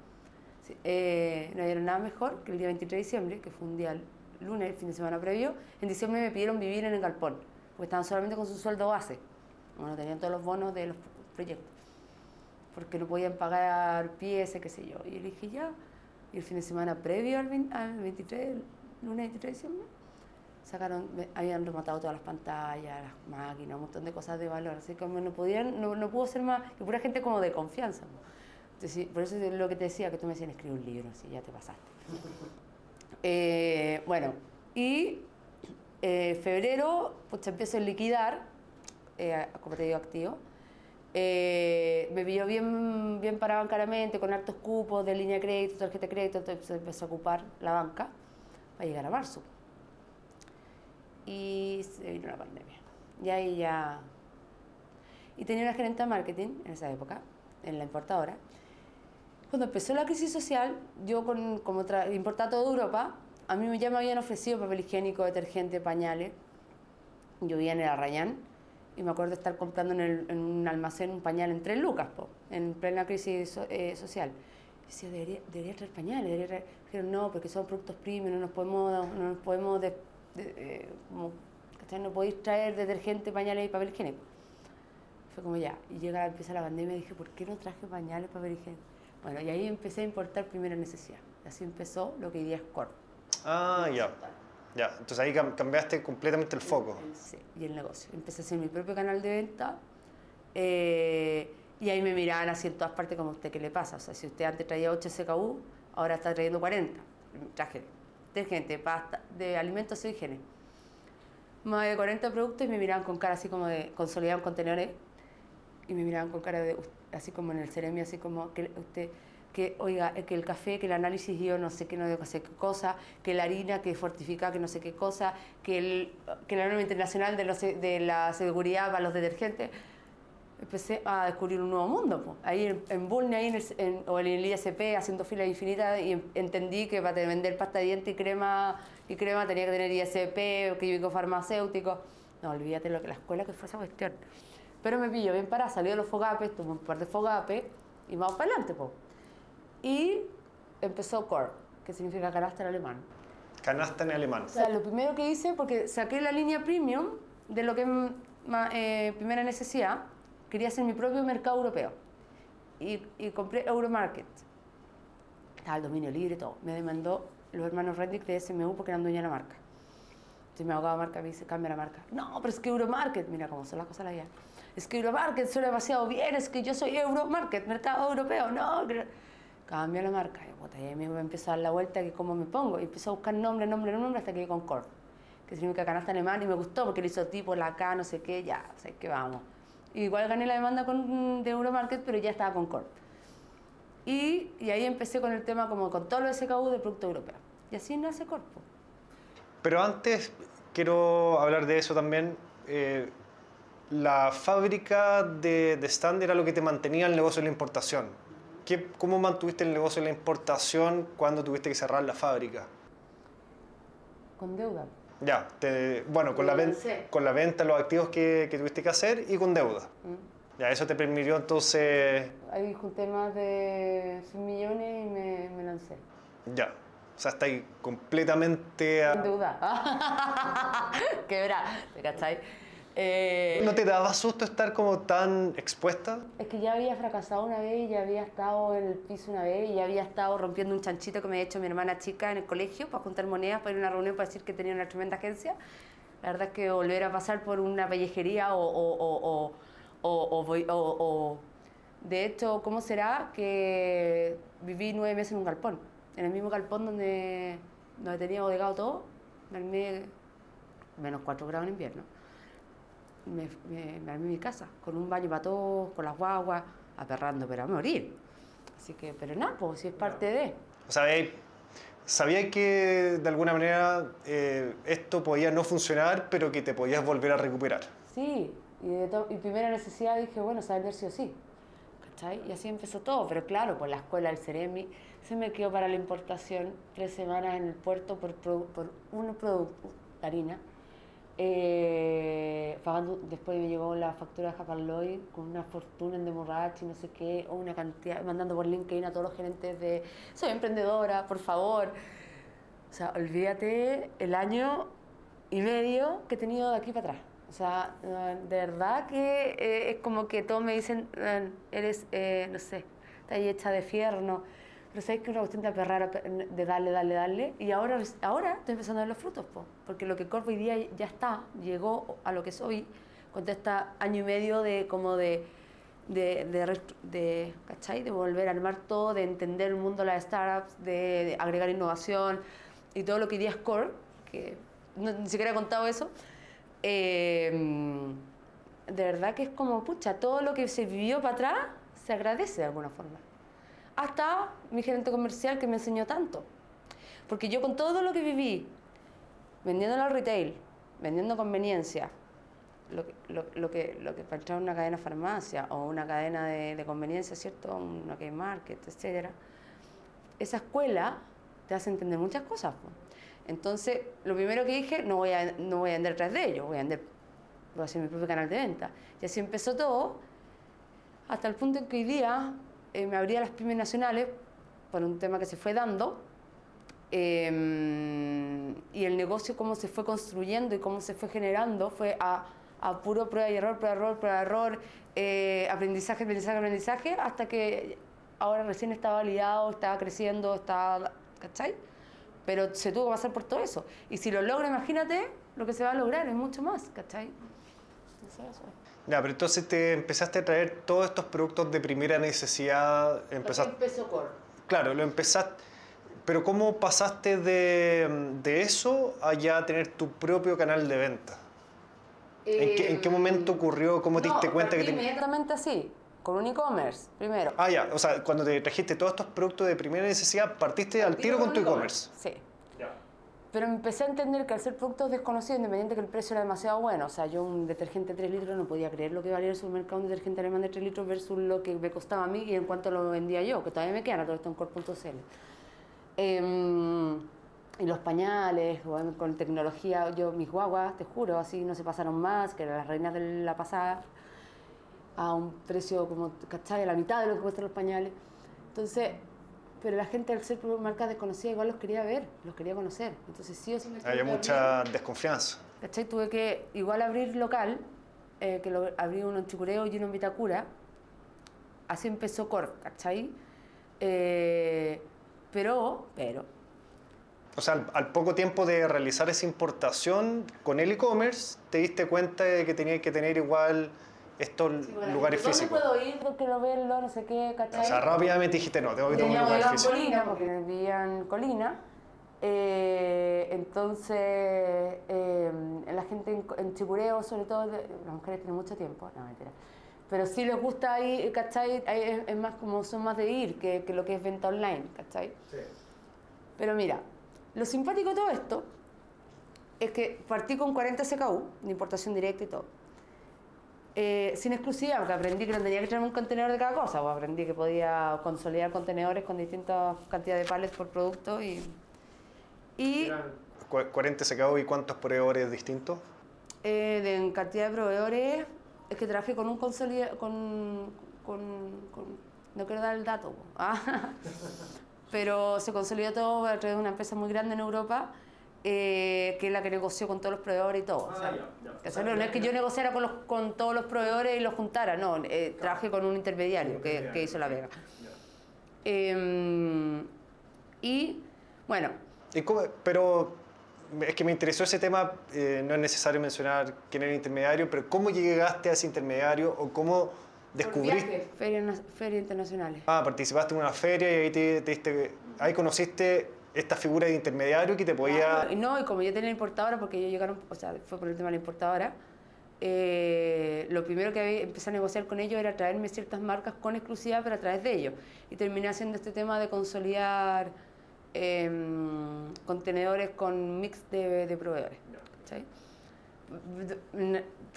Eh, no dieron nada mejor que el día 23 de diciembre, que fue un día lunes, el fin de semana previo. En diciembre me pidieron vivir en el galpón, porque estaban solamente con su sueldo base. Bueno, tenían todos los bonos de los proyectos, porque no podían pagar piezas, qué sé yo. Y yo dije, ya. Y el fin de semana previo al, 20 al 23, el lunes 23 de diciembre, sacaron, habían rematado todas las pantallas, las máquinas, un montón de cosas de valor. Así que como no podían, no, no pudo ser más, y pura gente como de confianza. Entonces, por eso es lo que te decía, que tú me decías, escribe un libro, si ya te pasaste. *laughs* Eh, bueno, y eh, febrero, pues empiezo a liquidar, eh, como te digo, activo. Eh, me vio bien, bien bancaramente, con hartos cupos de línea de crédito, tarjeta de crédito, entonces empezó a ocupar la banca para llegar a marzo. Y se vino la pandemia. Y ahí ya... Y tenía una gerente de marketing en esa época, en la importadora. Cuando empezó la crisis social, yo con, como importaba todo de Europa, a mí ya me habían ofrecido papel higiénico, detergente, pañales. Yo vivía en el Arrayán y me acuerdo de estar comprando en, el- en un almacén un pañal en tres lucas, po, en plena crisis so- eh, social. Y decía, debería, debería traer pañales, debería traer... Dijeron, no, porque son productos premium, no nos podemos, no nos podemos de- de- eh, como, ¿cachai? no podéis traer detergente, pañales y papel higiénico. Fue como ya, y llega, empieza la pandemia y dije, ¿por qué no traje pañales, papel higiénico? Bueno, y ahí empecé a importar primera necesidad. Así empezó lo que hoy día es Corp. Ah, ya. Ya, entonces ahí cam- cambiaste completamente el foco. Sí, y el negocio. Empecé a hacer mi propio canal de venta eh, y ahí me miraban así en todas partes como usted, ¿qué le pasa? O sea, si usted antes traía 8 SKU, ahora está trayendo 40. Traje detergente, pasta, de alimentos y higiene. Más de 40 productos y me miraban con cara así como de consolidados contenedores y me miraban con cara de así como en el ceremia, así como que usted que oiga, que el café, que el análisis yo no sé qué, no sé qué cosa, que la harina que fortifica, que no sé qué cosa, que, el, que la norma internacional de, los, de la seguridad para los detergentes. Empecé a descubrir un nuevo mundo. po. Ahí en, en Bulne, ahí en el, en- o en el ISP, haciendo filas infinitas, y en- entendí que para vender pasta de diente y crema, y crema tenía que tener ISP, químico farmacéutico. No, olvídate lo que la escuela que fue esa cuestión. Pero me pillo bien para, salí de los fogapes, tuve un par de fogapes, y vamos para adelante, po. Y empezó Core, que significa carácter alemán. Canasta en alemán. O sea, lo primero que hice, porque saqué la línea premium de lo que es eh, primera necesidad, quería hacer mi propio mercado europeo. Y, y compré Euromarket. Estaba el dominio libre y todo. Me demandó los hermanos Reddick de SMU porque eran dueños de la marca. Entonces mi abogado de marca me dice, cambia la marca. No, pero es que Euromarket, mira cómo son las cosas la vida. Es que Euromarket suena demasiado bien, es que yo soy Euromarket, mercado europeo, no. Cambia la marca. Y, ahí me empezó a dar la vuelta que cómo me pongo. Y empecé a buscar nombre, nombre, nombre hasta que llegué con Corp, que significa canasta alemán y me gustó porque le hizo tipo la K, no sé qué, ya, o sea, que vamos. Igual gané la demanda con, de Euromarket, pero ya estaba con Corp. Y, y ahí empecé con el tema como con todo lo SKU de producto europeo. Y así nace Corpo. Pero antes quiero hablar de eso también. Eh, la fábrica de, de stand era lo que te mantenía el negocio de la importación. ¿Qué, ¿Cómo mantuviste el negocio de la importación cuando tuviste que cerrar la fábrica? Con deuda. Ya, te- bueno, con la, ven- con la venta los activos que, que tuviste que hacer y con deuda. ¿Mm? Ya, eso te permitió entonces, Ahí junté más de 100 millones y me, me lancé. ya, o sea, está ahí completamente... a- Con deuda. *laughs* Quebra, ¿te cachai? Eh, ¿No te daba susto estar como tan expuesta? Es que ya había fracasado una vez ya había estado en el piso una vez y ya había estado rompiendo un chanchito que me había hecho mi hermana chica en el colegio para juntar monedas para ir a una reunión para decir que tenía una tremenda agencia. La verdad es que volver a pasar por una pellejería o... o, o, o, de hecho, ¿cómo será que viví nueve meses en un galpón? En el mismo galpón donde, donde tenía bodegado todo, me armé menos 4 grados en invierno me, me, me armé mi casa, con un baño para todos, con las guaguas, aperrando, pero a morir. Así que, pero nada, pues si es parte de... O sea, sabía que de alguna manera eh, esto podía no funcionar, pero que te podías volver a recuperar. Sí, y, de to- y primera necesidad dije, bueno, se va a vender sí o sí. ¿Cachai? Y así empezó todo, pero claro, por la escuela del Ceremi se me quedó para la importación tres semanas en el puerto por, produ- por un producto, harina. Eh, pagando, después me llegó la factura de Japaloy con una fortuna en demorrache y no sé qué, o una cantidad, mandando por LinkedIn a todos los gerentes de soy emprendedora, por favor. O sea, olvídate el año y medio que he tenido de aquí para atrás. O sea, de verdad que eh, es como que todos me dicen, eh, eres, eh, no sé, está ahí hecha de fierro, no. Pero sabes que una cuestión de aperrar, aper- de darle, darle, darle. Y ahora, ahora estoy empezando a ver los frutos, po, porque lo que Corpo hoy día ya está, llegó a lo que soy, con todo este año y medio de como de, de, de, de, ¿cachai? de volver a armar todo, de entender el mundo de las startups, de, de agregar innovación y todo lo que hoy día es core, que no- ni siquiera he contado eso. Eh, de verdad que es como, pucha, todo lo que se vivió para atrás se agradece de alguna forma. Hasta mi gerente comercial que me enseñó tanto. Porque yo con todo lo que viví, vendiendo en el retail, vendiendo conveniencia, lo que, lo, lo que, lo que para entrar a una cadena de farmacia o una cadena de, conveniencia, ¿cierto? Una que market, etcétera. Esa escuela te hace entender muchas cosas. Entonces, lo primero que dije, no voy a, no voy a vender tras de ellos, voy a vender, voy a hacer mi propio canal de venta. Y así empezó todo, hasta el punto en que hoy día eh, me abría las pymes nacionales por un tema que se fue dando, eh, y el negocio cómo se fue construyendo y cómo se fue generando fue a, a puro prueba y error, prueba, error, prueba, error, eh, aprendizaje, aprendizaje, aprendizaje, hasta que ahora recién está validado, está creciendo, está, ¿cachai? Pero se tuvo que pasar por todo eso. Y si lo logra, imagínate lo que se va a lograr, es mucho más, ¿cachai? No sé, eso. Ya, pero entonces te empezaste a traer todos estos productos de primera necesidad. Empezaste, empezó Core. claro, lo empezaste. Pero ¿cómo pasaste de, de eso a ya tener tu propio canal de venta? ¿En qué, en qué momento ocurrió? ¿Cómo te No, diste cuenta que tenías.? Inmediatamente así, con un e-commerce, primero. Ah, ya, o sea, cuando te trajiste todos estos productos de primera necesidad, partiste al tiro con tu e-commerce. Sí. Pero empecé a entender que al ser productos desconocidos, independiente que el precio era demasiado bueno, o sea, yo un detergente de 3 litros no podía creer lo que valía el supermercado un detergente alemán de 3 litros versus lo que me costaba a mí y en cuanto lo vendía yo, que todavía me quedan a todo esto en core.cl. Em, y los pañales, bueno, con tecnología, yo mis guaguas, te juro, así no se pasaron más, que eran las reinas de la pasada, a un precio como, ¿cachai? A la mitad de lo que cuestan los pañales. Entonces, pero la gente al ser marcas desconocidas igual los quería ver, los quería conocer. Entonces sí o sí me Había mucha desconfianza. abrir, ¿cachai? Tuve que igual abrir local, eh, que lo, abrí uno en Chicureo y uno en Vitacura. Así empezó Cor, ¿cachai? Eh, pero, pero, O sea, al, al poco tiempo de realizar esa importación con el e-commerce, te diste cuenta de que tenías que tener igual estos lugares ¿dónde físicos. puedo ir? ¿Dónde quiero verlo? No sé qué, ¿cachai? O sea, rápidamente dijiste, no, tengo que tener un Teníamos lugar físico. Colina, porque vivía en Colina. Eh, entonces, eh, la gente en, en Chicureo, sobre todo, de- las mujeres tienen mucho tiempo, no mentira. Pero sí les gusta ahí, ¿cachai? Ahí es, es más como son más de ir que, que lo que es venta online, ¿cachai? Pero mira, lo simpático de todo esto es que partí con 40 SKU, de importación directa y todo. Eh, sin exclusividad, porque aprendí que no tenía que traerme un contenedor de cada cosa, pues aprendí que podía consolidar contenedores con distintas cantidades de pallets por producto y... y Cu- 40 SKU y cuántos proveedores distintos. eh, de en cantidad de proveedores, es que trabajé con un consolida con, con, con- no quiero dar el dato. *laughs* Ah, pero se consolidó todo a través de una empresa muy grande en Europa, eh, que es la que negoció con todos los proveedores y todo. o sea, ¿cachai? no es que yo negociara con, los, con todos los proveedores y los juntara, no, eh, trabajé con un intermediario que, que hizo la vega. Eh, y bueno, ¿Y cómo- pero es que me interesó ese tema, eh, no es necesario mencionar quién era el intermediario, pero ¿cómo llegaste a ese intermediario o cómo descubriste? ferias ferias internacionales. Ah, participaste en una feria y ahí, te, te diste- ahí conociste esta figura de intermediario que te podía... No, y como yo tenía importadora, porque ellos llegaron, o sea, fue por el tema de la importadora, eh, lo primero que empecé a negociar con ellos era traerme ciertas marcas con exclusividad, pero a través de ellos. Y terminé haciendo este tema de consolidar em, contenedores con mix de, de proveedores.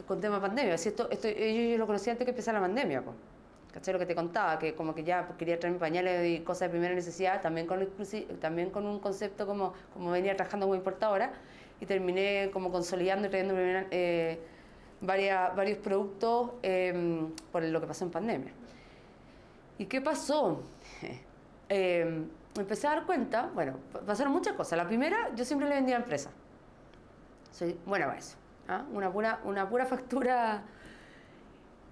Con tema pandemia. Si esto, esto, yo, yo lo conocí antes que empezara la pandemia. po. ¿Cachai? Lo que te contaba, que como que ya quería traerme pañales y cosas de primera necesidad, también con, también con un concepto como, como venía trabajando como importadora, y terminé como consolidando y trayendo primera, eh, varias, varios productos eh, por lo que pasó en pandemia. ¿Y qué pasó? *laughs* Eh, empecé a dar cuenta, bueno, pa- pasaron muchas cosas. La primera, yo siempre le vendía a empresas. Soy buena para eso. ¿ah? Una, pura, una pura factura.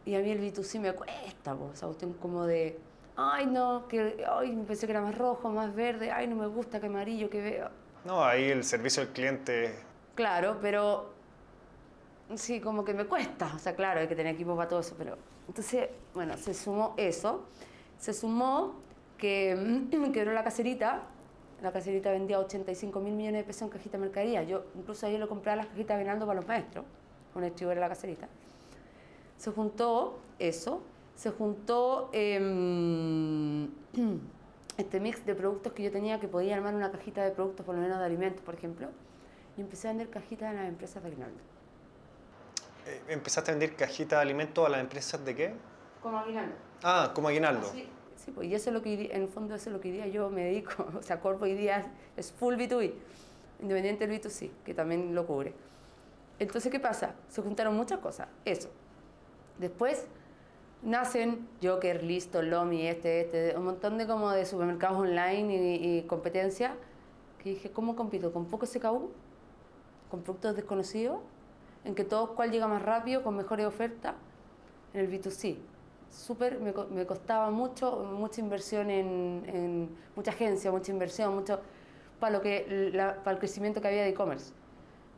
Y a mí el B2C me cuesta, po, esa cuestión como de, ay no, que ay, pensé que era más rojo, más verde, ay no me gusta, que amarillo, que veo. No, ahí el servicio al cliente. Claro, pero sí, como que me cuesta. O sea, claro, hay que tener equipo para todo eso, pero... Entonces, bueno, se sumó eso. Se sumó que *clears throat* quebró la caserita. La caserita vendía 85 mil millones de pesos en cajita de mercadería. Yo incluso ayer lo compraba las cajitas venando para los maestros. Un estribo era la caserita. Se juntó eso. Se juntó em, *clears throat* este mix de productos que yo tenía que podía armar una cajita de productos, por lo menos de alimentos, por ejemplo. Y empecé a vender cajitas en las empresas de Aguinaldo. Eh, ¿Empezaste a vender cajitas de alimentos a las empresas de qué? Como Aguinaldo. Ah, como aguinaldo. Sí, sí, pues y eso es lo que en el fondo eso es lo que hoy día yo me dedico. *laughs* O sea, Corpo hoy día es full B2B, independiente del B2C, que también lo cubre. Entonces, ¿qué pasa? Se juntaron muchas cosas. Eso. Después nacen Joker, Listo, Lomi, este, este, un montón de como de supermercados online y, y competencia. Que dije, ¿cómo compito? ¿Con poco SKU? ¿Con productos desconocidos? ¿En que todo cuál llega más rápido, con mejores ofertas? En el B2C. Súper, me, me costaba mucho, mucha inversión en, en mucha agencia, mucha inversión, mucho para, lo que, la- para el crecimiento que había de e-commerce.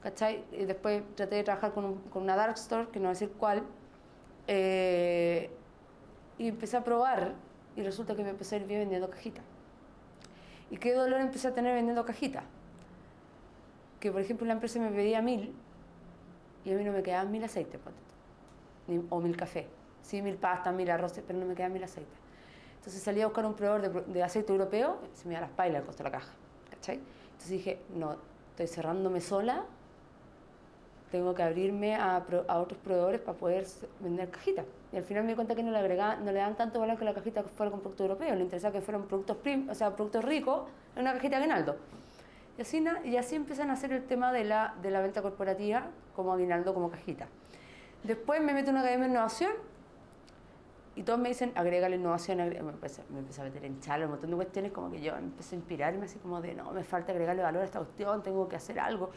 ¿Cachai? Y después traté de trabajar con, con una dark store, que no voy a decir cuál, eh, y empecé a probar y resulta que me empecé a ir bien vendiendo cajitas. ¿Y qué dolor empecé a tener vendiendo cajitas? Que por ejemplo la empresa me pedía mil y a mí no me quedaban mil aceites, ni- o mil café. Sí, mil pastas, mil arroces, pero no me quedaban mil aceites. Entonces salí a buscar un proveedor de, de aceite europeo, se me iba a las pailas el costo de la caja. ¿cachai? Entonces dije, no, estoy cerrándome sola, tengo que abrirme a, a otros proveedores para poder vender cajitas. Y al final me di cuenta que no le, agregaban, no le dan tanto valor que la cajita fuera con producto europeo, le interesaba que fueran productos, o sea, productos ricos en una cajita de aguinaldo. Y así, y así empiezan a hacer el tema de la, la venta corporativa como aguinaldo, como cajita. Después me meto en una academia de innovación y todos me dicen, agrégale innovación, agré-". me, empecé, me empecé a meter en chalo, un montón de cuestiones, como que yo empecé a inspirarme así como de, no, me falta agregarle valor a esta cuestión, tengo que hacer algo.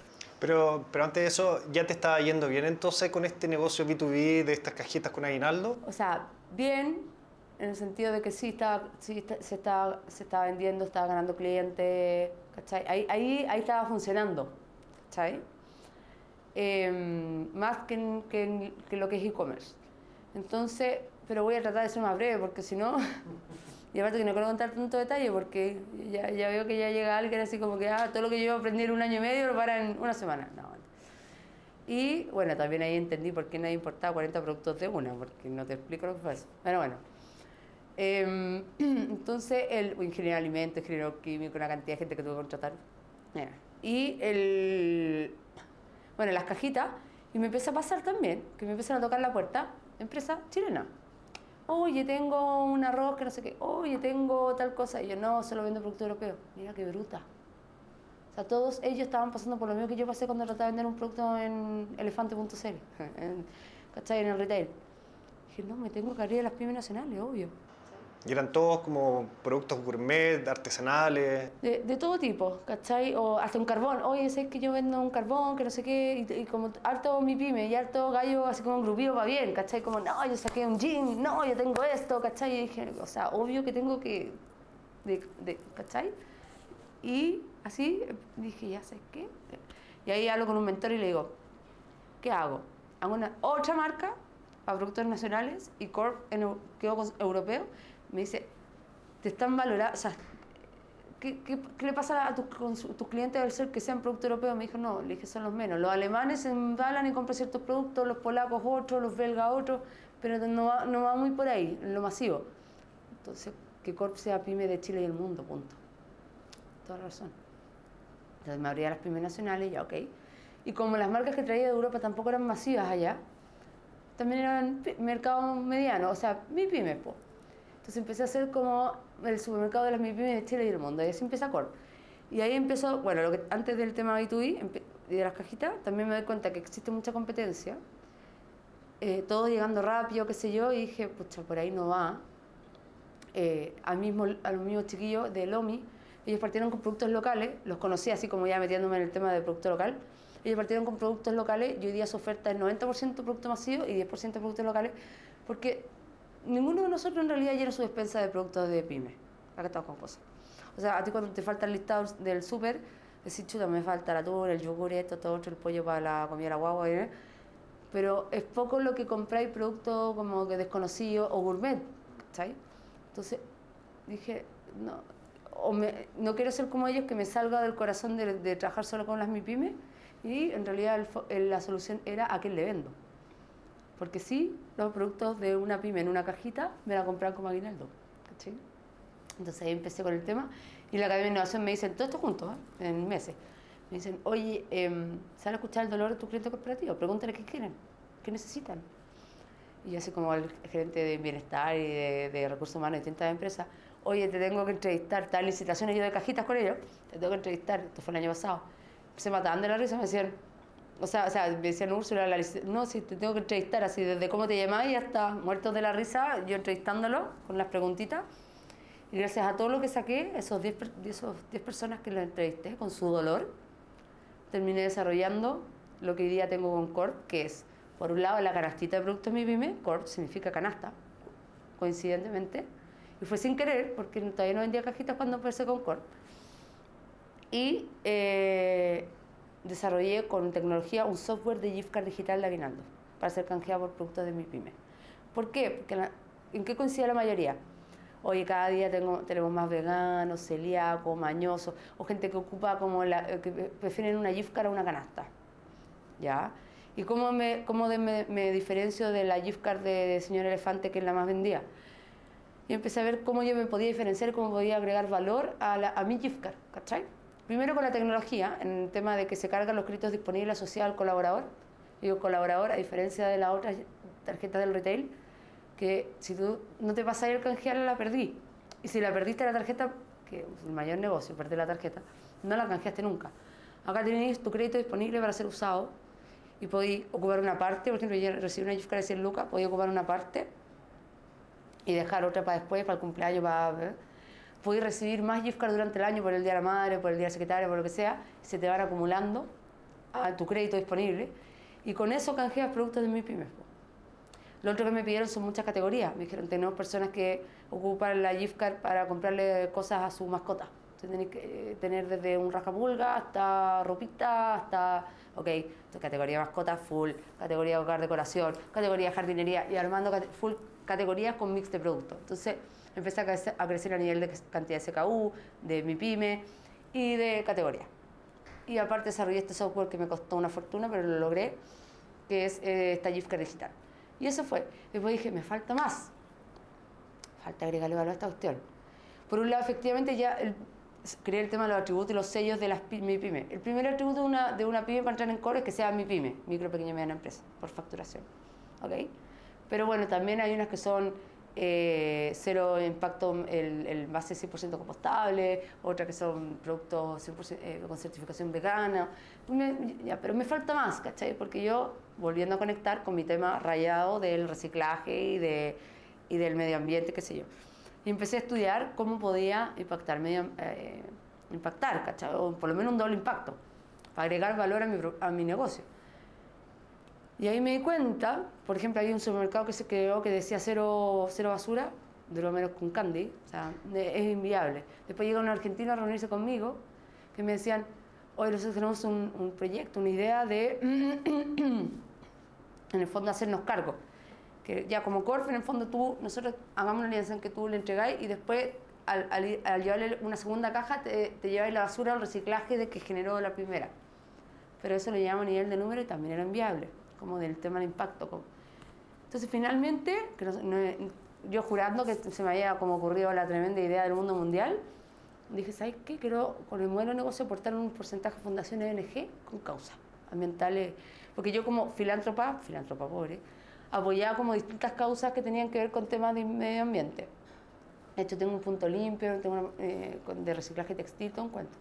Pero, pero antes de eso, ¿ya te estaba yendo bien entonces con este negocio B2B de estas cajitas con aguinaldo? O sea, bien, en el sentido de que sí, estaba, sí está- se, estaba, se estaba vendiendo, estaba ganando clientes, ¿cachai? Ahí, ahí, ahí estaba funcionando, ¿cachai? Em, más que, en- que, en- que lo que es e-commerce. Entonces, pero voy a tratar de ser más breve porque si no, *laughs* y aparte que no quiero contar tanto detalle porque ya, ya veo que ya llega alguien así como que, ah, todo lo que yo aprendí en un año y medio lo para en una semana. No, y bueno, también ahí entendí por qué nadie importaba 40 productos de una, porque no te explico lo que fue eso. Pero bueno. Em, *clears throat* entonces, el ingeniero de alimentos, ingeniero químico, una cantidad de gente que tuve que contratar. Mira, Y el. Bueno, las cajitas. Y me empezó a pasar también, que me empiezan a tocar la puerta, empresa chilena. Oye, tengo un arroz que no sé qué. Oye, tengo tal cosa. Y yo, no, solo vendo producto europeo. Mira qué bruta. O sea, todos ellos estaban pasando por lo mismo que yo pasé cuando trataba de vender un producto en elefante.cl, *laughs* en, ¿cachai? En el retail. Dije, no, me tengo que abrir a las pymes nacionales, obvio. Y eran todos como productos gourmet, artesanales. De, de todo tipo, ¿cachai? O hasta un carbón. Oye, sé que yo vendo un carbón, que no sé qué, y, y como harto mi pyme, y harto gallo, así como un grupillo va bien, ¿cachai? Como, no, yo saqué un jean, no, yo tengo esto, ¿cachai? Y dije, o sea, obvio que tengo que, de, de, ¿cachai? Y así dije, ya sé qué. Y ahí hablo con un mentor y le digo, ¿qué hago? Hago una otra marca para productos nacionales y Corp en, quedo con europeo. Me dice, te están valorando, o sea, ¿qué, qué, qué le pasa a tus tus clientes al ser que sean productos europeos? Me dijo, no, le dije, son los menos. Los alemanes se embalan y compran ciertos productos, los polacos otros, los belgas otros, pero no va, no va muy por ahí, en lo masivo. Entonces, que Corp sea pyme de Chile y el mundo, punto. Toda razón. Entonces me abría las pymes nacionales, ya, ok. Y como las marcas que traía de Europa tampoco eran masivas allá, también eran mercados medianos, o sea, mi pyme, po. Entonces empecé a hacer como el supermercado de las MIPYME de Chile y del mundo, y así empieza Corp. Y ahí empezó, bueno, lo que, antes del tema B2B empe- y de las cajitas, también me doy cuenta que existe mucha competencia, eh, todo llegando rápido, qué sé yo, y dije, pucha, por ahí no va. Eh, a, mismo, a los mismos chiquillos de Lomi, ellos partieron con productos locales, los conocí así como ya metiéndome en el tema del producto local. Ellos partieron con productos locales y hoy día su oferta es 90% producto masivo y 10% productos locales, porque ninguno de nosotros en realidad llena su despensa de productos de pyme. Acá estamos con cosas. O sea, a ti cuando te falta el listado del súper, decís, chuta, me falta el atún, el yogur, esto, todo otro, el pollo para la comida la guagua, ¿eh? pero es poco lo que compráis productos como que desconocidos o gourmet, ¿cachai? Entonces dije, no, o me- no quiero ser como ellos, que me salga del corazón de, de trabajar solo con las MIPYME, y en realidad el el- la solución era a quién le vendo. Porque sí, los productos de una pyme en una cajita me la compran como aguinaldo, ¿cachai? Entonces ahí empecé con el tema y la Academia de Innovación me dicen, todo esto juntos, ¿eh? en meses, me dicen, oye, em, ¿sabes escuchar el dolor de tu cliente corporativo? Pregúntale qué quieren, qué necesitan. Y yo así como el gerente de bienestar y de, de recursos humanos de distintas empresas, oye, te tengo que entrevistar, tal licitaciones yo de cajitas con ellos, te tengo que entrevistar, esto fue el año pasado. Se mataban de la risa, me decían, o sea, o sea me decían, Úrsula, la no, si te tengo que entrevistar, así desde cómo te llamáis hasta muertos de la risa, yo entrevistándolo con las preguntitas. Y gracias a todo lo que saqué, esos 10 per- de esos 10 personas que lo entrevisté con su dolor, terminé desarrollando lo que hoy día tengo con Corp, que es, por un lado, la canastita de productos Mi Pyme, Corp significa canasta, coincidentemente, y fue sin querer, porque todavía no vendía cajitas cuando empecé con Corp. Y eh, desarrollé con tecnología un software de gift card digital de Aguinaldo, para ser canjeado por productos de Mi Pyme. ¿Por qué? Porque la- ¿En qué coincide la mayoría? Oye, cada día tengo, tenemos más veganos, celíacos, mañosos, o gente que ocupa como la, eh, que prefieren una gift card a una canasta. ¿Ya? ¿Y cómo me, cómo de- me, me diferencio de la gift card de, de Señor Elefante, que es la más vendida? Y empecé a ver cómo yo me podía diferenciar, cómo podía agregar valor a, la, a mi gift card, ¿cachai? Primero con la tecnología, en el tema de que se cargan los créditos disponibles asociados al colaborador. Digo, colaborador, a diferencia de las otras tarjetas del retail, que si tú no te pasas el canjearla, la perdí. Y si la perdiste la tarjeta, que es el mayor negocio, perder la tarjeta, no la canjeaste nunca. Acá tenéis tu crédito disponible para ser usado y podéis ocupar una parte, por ejemplo, yo recibí una gift de 100 lucas, podéis ocupar una parte y dejar otra para después, para el cumpleaños, para... ¿eh? Podéis recibir más gift card durante el año por el Día de la Madre, por el Día del Secretario, por lo que sea, se te van acumulando a tu crédito disponible y con eso canjeas productos de mi pymes. Lo otro que me pidieron son muchas categorías. Me dijeron, tenemos personas que ocupan la gift card para comprarle cosas a su mascota. Entonces tenéis que eh, tener desde un rascapulga hasta ropita, hasta, ok, entonces, categoría mascota full, categoría hogar decoración, categoría jardinería y armando full categorías con mix de productos. Entonces empecé a crecer, a crecer a nivel de cantidad de SKU, de mi pyme y de categoría. Y aparte desarrollé este software que me costó una fortuna, pero lo logré, que es eh, esta digital. Y eso fue. Después dije, me falta más. Falta agregarle valor a esta cuestión. Por un lado, efectivamente, ya el- creé el tema de los atributos y los sellos de las mi pyme. El primer atributo de una, de una pyme para entrar en core es que sea mi pyme, micro, pequeña y mediana empresa, por facturación. ¿Ok? Pero bueno, también hay unas que son eh, cero impacto, el, el base 100% compostable, otras que son productos 100%, eh, con certificación vegana. Me- ya, pero me falta más, ¿cachai? Porque yo, volviendo a conectar con mi tema rayado del reciclaje y, de, y del medio ambiente, qué sé yo. Y empecé a estudiar cómo podía impactar, medio, eh, impactar, ¿cachai? O por lo menos un doble impacto, para agregar valor a mi, a mi negocio. Y ahí me di cuenta, por ejemplo, hay un supermercado que se creó que decía cero, cero basura, de lo menos con candy, o sea, es inviable. Después llega un argentino a reunirse conmigo, que me decían, hoy nosotros tenemos un, un proyecto, una idea de, *clears throat* en el fondo, hacernos cargo. Que ya como Corf, en el fondo, tú, nosotros hagamos una alianza en que tú le entregáis y después al, al, llevarle una segunda caja te, te lleváis la basura al reciclaje de que generó la primera. Pero eso lo llamo a nivel de número y también era enviable, como del tema del impacto. como- Entonces finalmente, que no- no- yo jurando que se me había como ocurrido la tremenda idea del mundo mundial, dije, ¿sabes qué? Quiero con el modelo de negocio aportar un porcentaje a fundaciones ONG con causas ambientales. Porque yo como filántropa, filántropa pobre, apoyaba como distintas causas que tenían que ver con temas de medio ambiente. De hecho, tengo un punto limpio, tengo una, eh, de reciclaje textil, todo un cuento.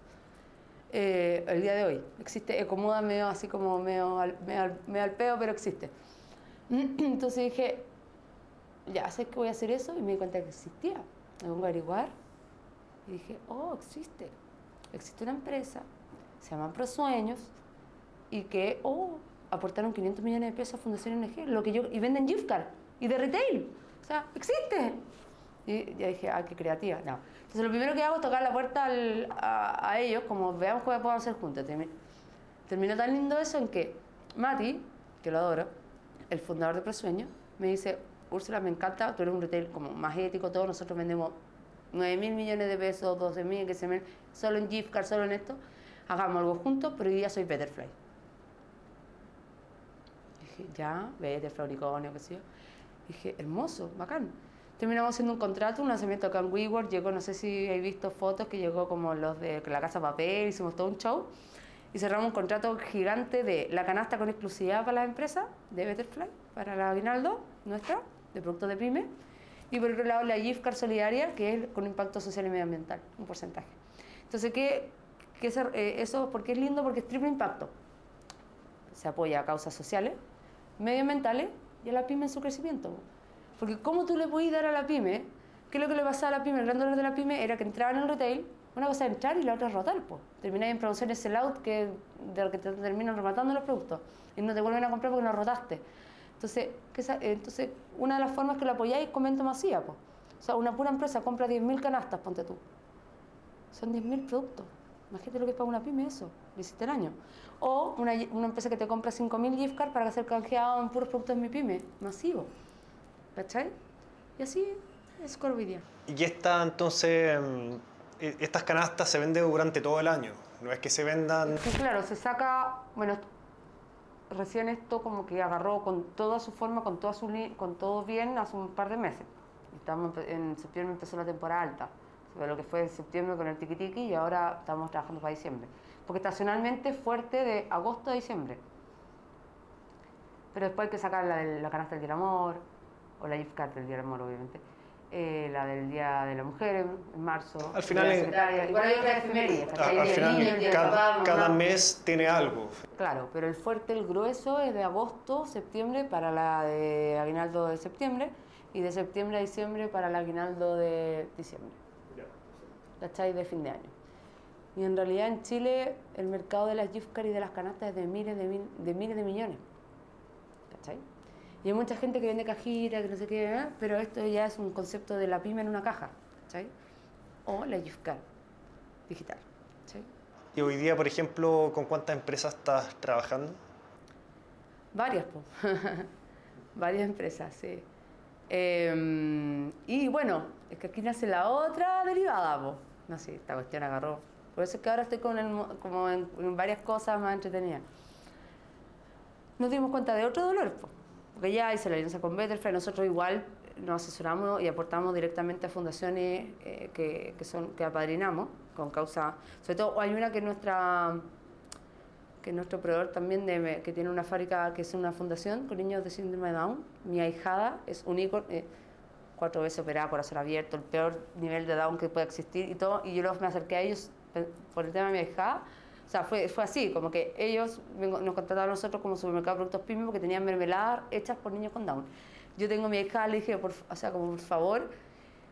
Eh, el día de hoy existe Ecomoda medio así como medio al, medio al, medio al peo, pero existe. *clears throat* Entonces dije, ya sé que voy a hacer eso y me di cuenta que existía. Me pongo a averiguar y dije, oh, existe. Existe una empresa, se llama Prosueños, y que, oh, aportaron 500 millones de pesos a Fundación ONG, lo que yo, y venden gift card y de retail. O sea, existe. Y ya dije, ah, qué creativa. No. Entonces lo primero que hago es tocar la puerta al- a, a ellos, como veamos qué podemos hacer juntos. Termi- Terminó tan lindo eso en que Mati, que lo adoro, el fundador de Prosueños, me dice, Úrsula, me encanta, tú eres un retail como más ético, todos nosotros vendemos 9 mil millones de pesos, 12 mil, que se me, solo en gift card, solo en esto, hagamos algo juntos, pero hoy día soy Betterfly. Dije, ya, Betterfly, unicornio, qué sé yo. Dije, hermoso, bacán. Terminamos haciendo un contrato, un lanzamiento acá en WeWork, llegó, no sé si habéis visto fotos, que llegó como los de la Casa Papel, hicimos todo un show, y cerramos un contrato gigante de la canasta con exclusividad para las empresas, de Betterfly, para la aguinaldo nuestra, de productos de pyme, y por otro lado la gift card solidaria, que es con impacto social y medioambiental, un porcentaje. Entonces, ¿qué, qué eh, eso? ¿Por qué es lindo? Porque es triple impacto. Se apoya a causas sociales, medioambientales y a la pyme en su crecimiento. Porque ¿cómo tú le podías dar a la pyme? ¿Qué es lo que le pasaba a la pyme? El gran dolor de la pyme era que entraban en el retail, una cosa es entrar y la otra es rotar. Pues. Termináis en producciones sell-out que, de lo que te terminan rematando los productos y no te vuelven a comprar porque no rotaste. Entonces, ¿qué sa- eh, entonces una de las formas que lo apoyáis es con venta masiva. O sea, una pura empresa compra 10.000 canastas, ponte tú. Son 10.000 productos. Imagínate lo que es para una pyme eso, lo hiciste el año. O una, una empresa que te compra 5.000 gift cards para ser canjeado en puros productos de mi pyme, masivo. ¿Cachai? Y así es Corvidia. Y esta, entonces, mm, e- estas canastas se venden durante todo el año. No es que se vendan... Sí, claro, se saca, bueno, recién esto como que agarró con toda su forma, con, toda su con todo bien hace un par de meses. Estamos en septiembre empezó la temporada alta, lo que fue en septiembre con el tiki tiki y ahora estamos trabajando para diciembre. Porque estacionalmente es fuerte de agosto a diciembre. Pero después hay que sacar la, de la canasta del Amor, o la gift card del Día del Amor, obviamente. eh, la del Día de la Mujer en, marzo. Al final la. Igual hay otras efemérides, a- ¿cachai? al final, cada, papá, cada mes tiene algo. Claro, pero el fuerte, el grueso es de agosto, septiembre para la de aguinaldo de septiembre y de septiembre a diciembre para el aguinaldo de diciembre. ¿Cachai? De fin de año. Y en realidad en Chile el mercado de las gift cards y de las canastas es de miles de, mil- de miles de millones. Y hay mucha gente que vende cajitas, que no sé qué, ¿eh? pero esto ya es un concepto de la pyme en una caja. ¿Cachai? O la gift card digital. ¿cachai? Y hoy día, por ejemplo, ¿con cuántas empresas estás trabajando? Varias, po. *laughs* Varias empresas, sí. Eh, y bueno, es que aquí nace la otra derivada, po. No sé, esta cuestión agarró. Por eso es que ahora estoy con el como en, en varias cosas más entretenidas. Nos dimos cuenta de otro dolor, po. Porque ya hice la alianza con Betterfly, nosotros igual nos asesoramos y aportamos directamente a fundaciones eh, que, que, son, que apadrinamos con causa, sobre todo hay una que es nuestra que es nuestro proveedor también de, que tiene una fábrica que es una fundación con niños de síndrome de Down. Mi ahijada es ícono, eh, cuatro veces operada, corazón abierto, el peor nivel de Down que pueda existir y todo. Y yo los, me acerqué a ellos por el tema de mi ahijada. O sea, fue, fue así, como que ellos nos contrataron a nosotros como supermercado de productos pyme porque tenían mermeladas hechas por niños con Down. Yo tengo mi ahijada, le dije, por, o sea, como por favor,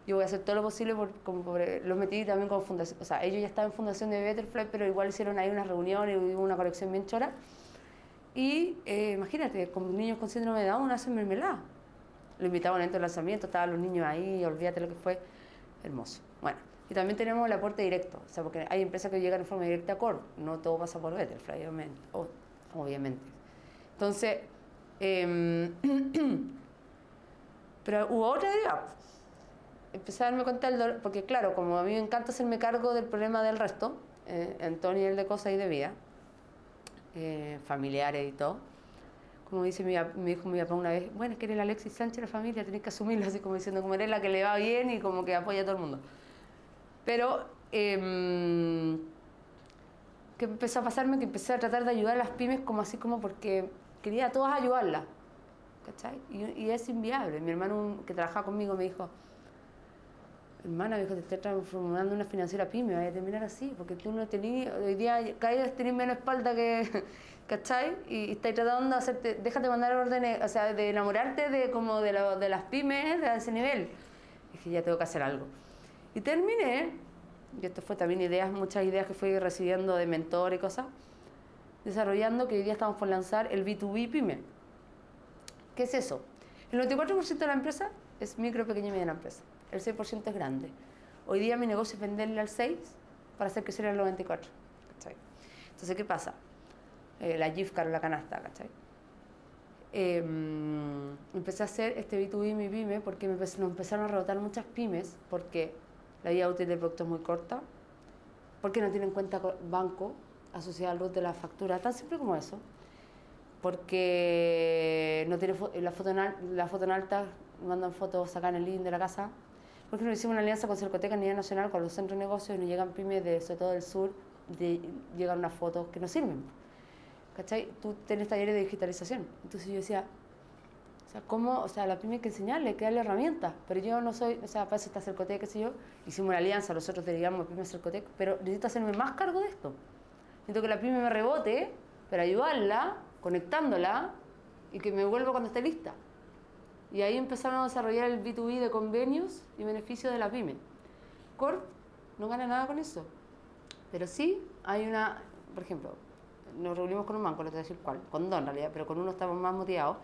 yo voy a hacer todo lo posible por, como eh, los metí también como fundación, o sea, ellos ya estaban en fundación de Betterfly, pero igual hicieron ahí unas reuniones hubo una colección bien chora. Y eh, imagínate, con niños con síndrome de Down hacen mermelada. Lo invitaban dentro del lanzamiento, estaban los niños ahí, olvídate lo que fue, hermoso. Bueno, y también tenemos el aporte directo, o sea, porque hay empresas que llegan en forma directa a Core, no todo pasa por Betterfly, obviamente. obviamente. Entonces, em, *clears throat* pero hubo otra derivada. empecé a darme cuenta del dolor, porque claro, como a mí me encanta hacerme cargo del problema del resto, eh, en todo nivel de cosas y de vida, eh, familiares y todo, como dice mi, me dijo mi papá una vez, bueno, es que eres la Alexis Sánchez de la familia, tenés que asumirlo, así como diciendo, como eres la que le va bien y como que apoya a todo el mundo. Pero, eh, ¿qué empezó a pasarme? Que empecé a tratar de ayudar a las pymes como así como porque quería a todas ayudarlas, ¿cachai? Y, y es inviable. Mi hermano que trabajaba conmigo me dijo, hermana, dijo, te estoy transformando en una financiera pyme, vaya a terminar así, porque tú no tenías, hoy día caes, tenés menos espalda que, *laughs* ¿cachai? Y, y estás tratando de hacerte, déjate mandar órdenes, o sea, de enamorarte de como de, de las pymes de ese nivel. Y dije, ya tengo que hacer algo. Y terminé, y esto fue también ideas, muchas ideas que fui recibiendo de mentor y cosas, desarrollando que hoy día estamos por lanzar el B2B pyme. ¿Qué es eso? El 94% de la empresa es micro, pequeña y mediana empresa el 6% es grande. Hoy día mi negocio es venderle al 6 para hacer crecer el 94. ¿cachai? Entonces, ¿qué pasa? Eh, la gift card o la canasta, ¿cachai? Eh, empecé a hacer este B2B mi pyme porque me empezaron a rebotar muchas pymes porque la vida útil del producto es muy corta, porque no tienen cuenta banco asociada al RUT de la factura, tan simple como eso, porque no tiene la foto en, la foto en alta, mandan fotos acá en el link de la casa, porque nos hicimos una alianza con Cercoteca a nivel nacional, con los centros de negocios, y nos llegan pymes de, sobre todo del sur, de, llegan unas fotos que no sirven. ¿Cachai? Tú tienes talleres de digitalización. Entonces yo decía, o sea, ¿cómo? O sea, la pyme hay que enseñarle, que darle herramientas. Pero yo no soy, o sea, para eso está Cercoteca, qué sé yo. Hicimos una alianza, nosotros derivamos a pyme Cercoteca, pero necesito hacerme más cargo de esto. Necesito que la pyme me rebote, para ayudarla, conectándola, y que me vuelva cuando esté lista. Y ahí empezamos a desarrollar el B2B de convenios y beneficios de la pyme. Corp no gana nada con eso, pero sí hay una, por ejemplo, nos reunimos con un banco, no te voy a decir cuál, con dos en realidad, pero con uno estamos más motivados,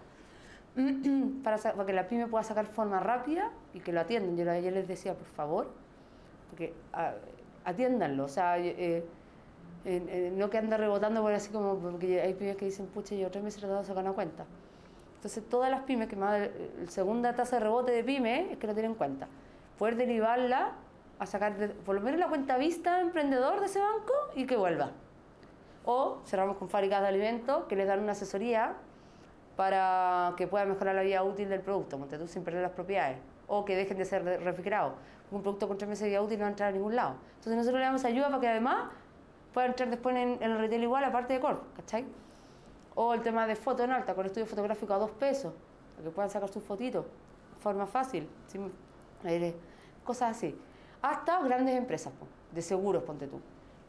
*clears throat* para, para, que la pyme pueda sacar forma rápida y que lo atiendan. Yo, yo les decía, por favor, porque a, atiéndanlo, o sea, eh, eh, eh, no que ande rebotando por así como, porque hay pymes que dicen, pucha, yo tres meses tratado de sacar una cuenta. Entonces, todas las pymes, que más la segunda tasa de rebote de pyme es que no tienen cuenta. Poder derivarla a sacar de, por lo menos la cuenta vista emprendedor de ese banco y que vuelva. O cerramos con fábricas de alimentos que les dan una asesoría para que pueda mejorar la vida útil del producto, tú sin perder las propiedades. O que dejen de ser refrigerados. Un producto con tres meses de vida útil no va a entrar a ningún lado. Entonces nosotros le damos ayuda para que además pueda entrar después en, el retail igual, aparte de Corp, ¿cachai? O el tema de foto en alta, con estudio fotográfico a dos pesos, para que puedan sacar sus fotitos, forma fácil, sin, cosas así. Hasta grandes empresas de seguros, ponte tú,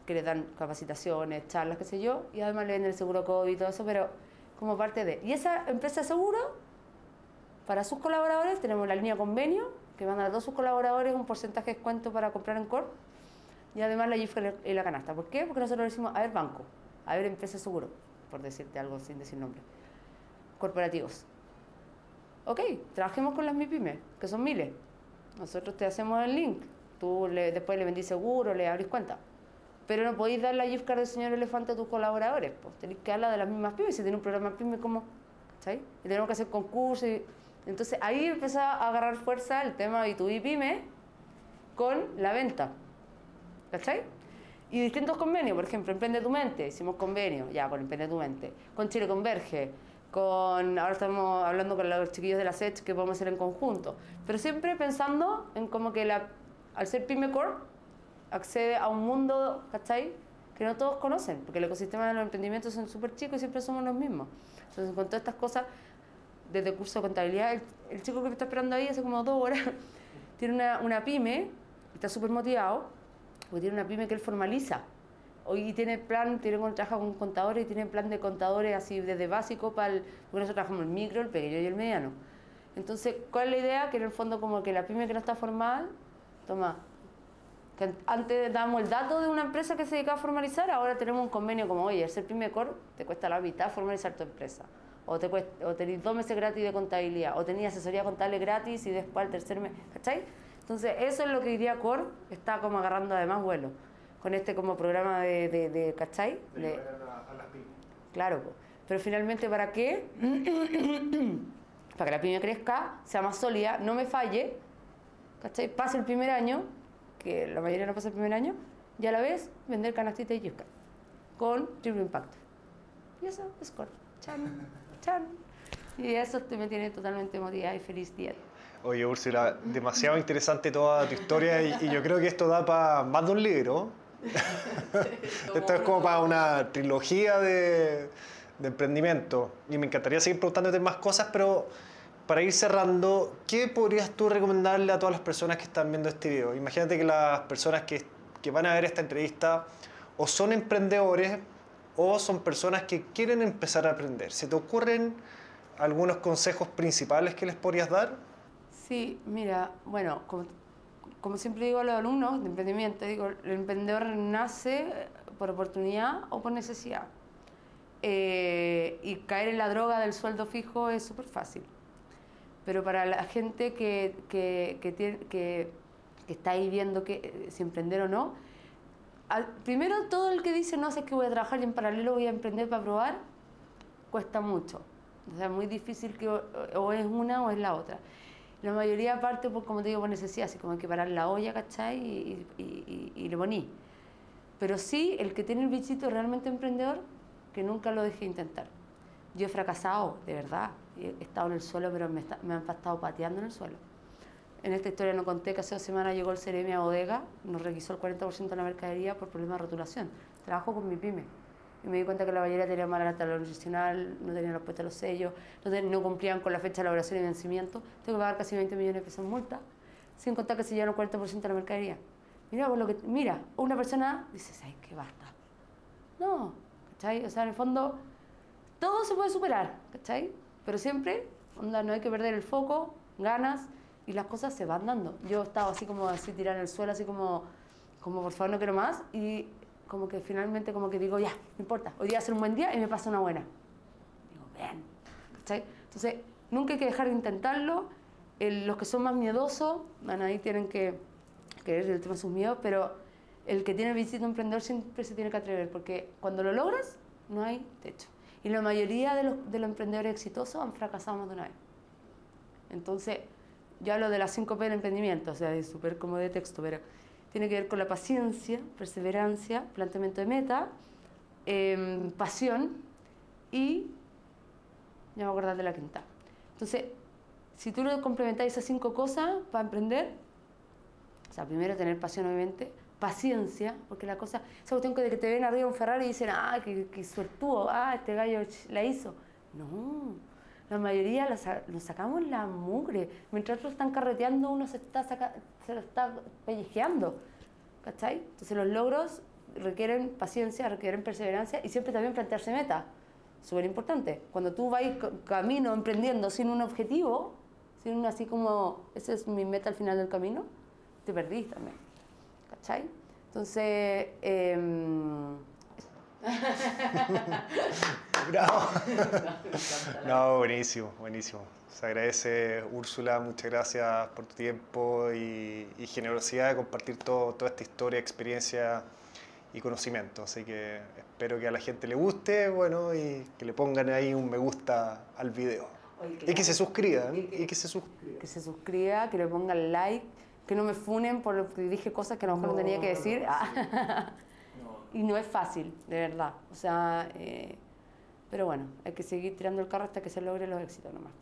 que les dan capacitaciones, charlas, qué sé yo, y además le venden el seguro COVID y todo eso, pero como parte de... Y esa empresa de seguro, para sus colaboradores, tenemos la línea convenio, que van a dar a todos sus colaboradores un porcentaje de descuento para comprar en Corp, y además la GIF y la canasta. ¿Por qué? Porque nosotros decimos, a ver banco, a ver empresa de seguro por decirte algo sin decir nombre, corporativos. Ok, trabajemos con las MIPYME, que son miles. Nosotros te hacemos el link, tú le, después le vendís seguro, le abrís cuenta. Pero no podéis dar la gift card del señor elefante a tus colaboradores, pues tenéis que darla de las mismas pymes. Si tiene un programa pyme, como, ¿sabes? Y tenemos que hacer concursos. Y, entonces ahí empezó a agarrar fuerza el tema de tu pyme con la venta. ¿Cachai? Y distintos convenios, por ejemplo, Emprende tu Mente, hicimos convenio ya con Emprende tu Mente, con Chile Converge, con, ahora estamos hablando con los chiquillos de la SET que podemos hacer en conjunto, pero siempre pensando en como que la, al ser Pyme Corp accede a un mundo, ¿cachai? Que no todos conocen, porque el ecosistema de los emprendimientos son súper chicos y siempre somos los mismos. Entonces, con todas estas cosas, desde el curso de contabilidad, el, chico que me está esperando ahí hace como dos horas, *laughs* tiene una, una pyme, está súper motivado, porque tiene una pyme que él formaliza. Hoy tiene plan, tiene trabaja con contadores y tiene plan de contadores así desde básico para el, nosotros trabajamos el micro, el pequeño y el mediano. Entonces, ¿cuál es la idea? Que en el fondo como que la pyme que no está formal, toma, que antes damos el dato de una empresa que se dedica a formalizar, ahora tenemos un convenio como, oye, ser pyme core te cuesta la mitad formalizar tu empresa. O, te cuesta, o tenés dos meses gratis de contabilidad, o tenías asesoría contable gratis y después al tercer mes, ¿cachai? Entonces, eso es lo que diría Core está como agarrando además vuelo, con este como programa de, de, de ¿cachai? De, a, las pymes. Claro, pero finalmente, ¿para qué? *clears throat* para que la pyme crezca, sea más sólida, no me falle ¿cachai? Pasa el primer año, que la mayoría no pasa el primer año, y a la vez vender canastitas y yusca con triple impacto. Y eso es corto. Chan, chan. Y eso te me tiene totalmente motivada y feliz día. Oye, Úrsula, demasiado interesante toda tu historia y, y yo creo que esto da para más de un libro. esto es como para una trilogía de, de emprendimiento. Y me encantaría seguir preguntándote más cosas, pero para ir cerrando, ¿qué podrías tú recomendarle a todas las personas que están viendo este video? Imagínate que las personas que, van a ver esta entrevista o son emprendedores o son personas que quieren empezar a aprender. ¿Se te ocurren algunos consejos principales que les podrías dar? Sí, mira, bueno, como, como siempre digo a los alumnos de emprendimiento, digo, el emprendedor nace por oportunidad o por necesidad. Eh, y caer en la droga del sueldo fijo es súper fácil. Pero para la gente que, que, que, tiene, que, que está ahí viendo que, eh, si emprender o no, al- primero todo el que dice no sé que voy a trabajar y en paralelo voy a emprender para probar, cuesta mucho. O sea, es muy difícil que o, o es una o es la otra. La mayoría parte, por, como te digo, por necesidad, así como hay que parar la olla, ¿cachai? Y, y, y, y le poní. Pero sí, el que tiene el bichito realmente emprendedor, que nunca lo deje de intentar. Yo he fracasado, de verdad. He estado en el suelo, pero me, está- me han estado pateando en el suelo. En esta historia no conté que hace dos semanas llegó el Ceremi a bodega, nos requisó el 40% de la mercadería por problemas de rotulación. Trabajo con mi pyme. Y me di cuenta que la ballera tenía mala tabla nutricional, no tenían los puestos los sellos, no, ten- no cumplían con la fecha de elaboración y vencimiento. Tengo que pagar casi 20 millones de pesos en multa, sin contar que se llevaron el 40% de la mercadería. Mira, lo que, mira, una persona dice, ¿sabes qué? Basta. No, ¿cachai? O sea, en el fondo, todo se puede superar, ¿cachai? Pero siempre, onda, no hay que perder el foco, ganas, y las cosas se van dando. Yo estaba así como así tirada en el suelo, así como, como por favor no quiero más, y como que finalmente como que digo, ya, no importa, hoy día va a ser un buen día y me pasa una buena. Digo, bien, ¿cachai? Entonces, nunca hay que dejar de intentarlo. El- los que son más miedosos, bueno, ahí tienen que querer el tema de sus miedos, pero el que tiene el visito emprendedor siempre se tiene que atrever, porque cuando lo logras, no hay techo. Y la mayoría de los, de los emprendedores exitosos han fracasado más de una vez. Entonces, yo hablo de las 5 P del emprendimiento, o sea, es súper como de texto, pero tiene que ver con la paciencia, perseverancia, planteamiento de meta, em, pasión y, ya me acordar de la quinta. Entonces, si tú lo complementas esas cinco cosas para emprender, o sea, primero tener pasión, obviamente, paciencia, porque la cosa, esa cuestión de que te ven arriba un Ferrari y dicen, ah, que, que suertudo, ah, este gallo la hizo. No, la mayoría la nos sacamos la mugre. Mientras otros están carreteando, uno se, está saca- se lo está pellejeando. ¿Cachai? Entonces los logros requieren paciencia, requieren perseverancia y siempre también plantearse metas. Súper importante. Cuando tú vas ca- camino emprendiendo sin un objetivo, sin un así como, esa es mi meta al final del camino, te perdís también. ¿Cachai? Entonces, em, *laughs* Bravo. No, buenísimo, buenísimo. Se agradece, Úrsula, muchas gracias por tu tiempo y, y generosidad de compartir todo, toda esta historia, experiencia y conocimiento. Así que espero que a la gente le guste, bueno, y que le pongan ahí un me gusta al video. Y que se suscriban, y que se suscriban. que se suscriba, que le pongan like, que no me funen por lo que dije cosas que a lo mejor no, tenía que decir. y no es fácil, de verdad. O sea, eh, pero bueno, hay que seguir tirando el carro hasta que se logren los éxitos nomás.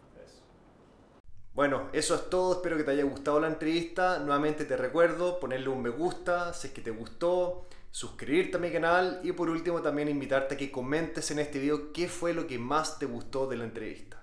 Bueno, eso es todo. Espero que te haya gustado la entrevista. Nuevamente te recuerdo ponerle un me gusta si es que te gustó, suscribirte a mi canal y por último también invitarte a que comentes en este video qué fue lo que más te gustó de la entrevista.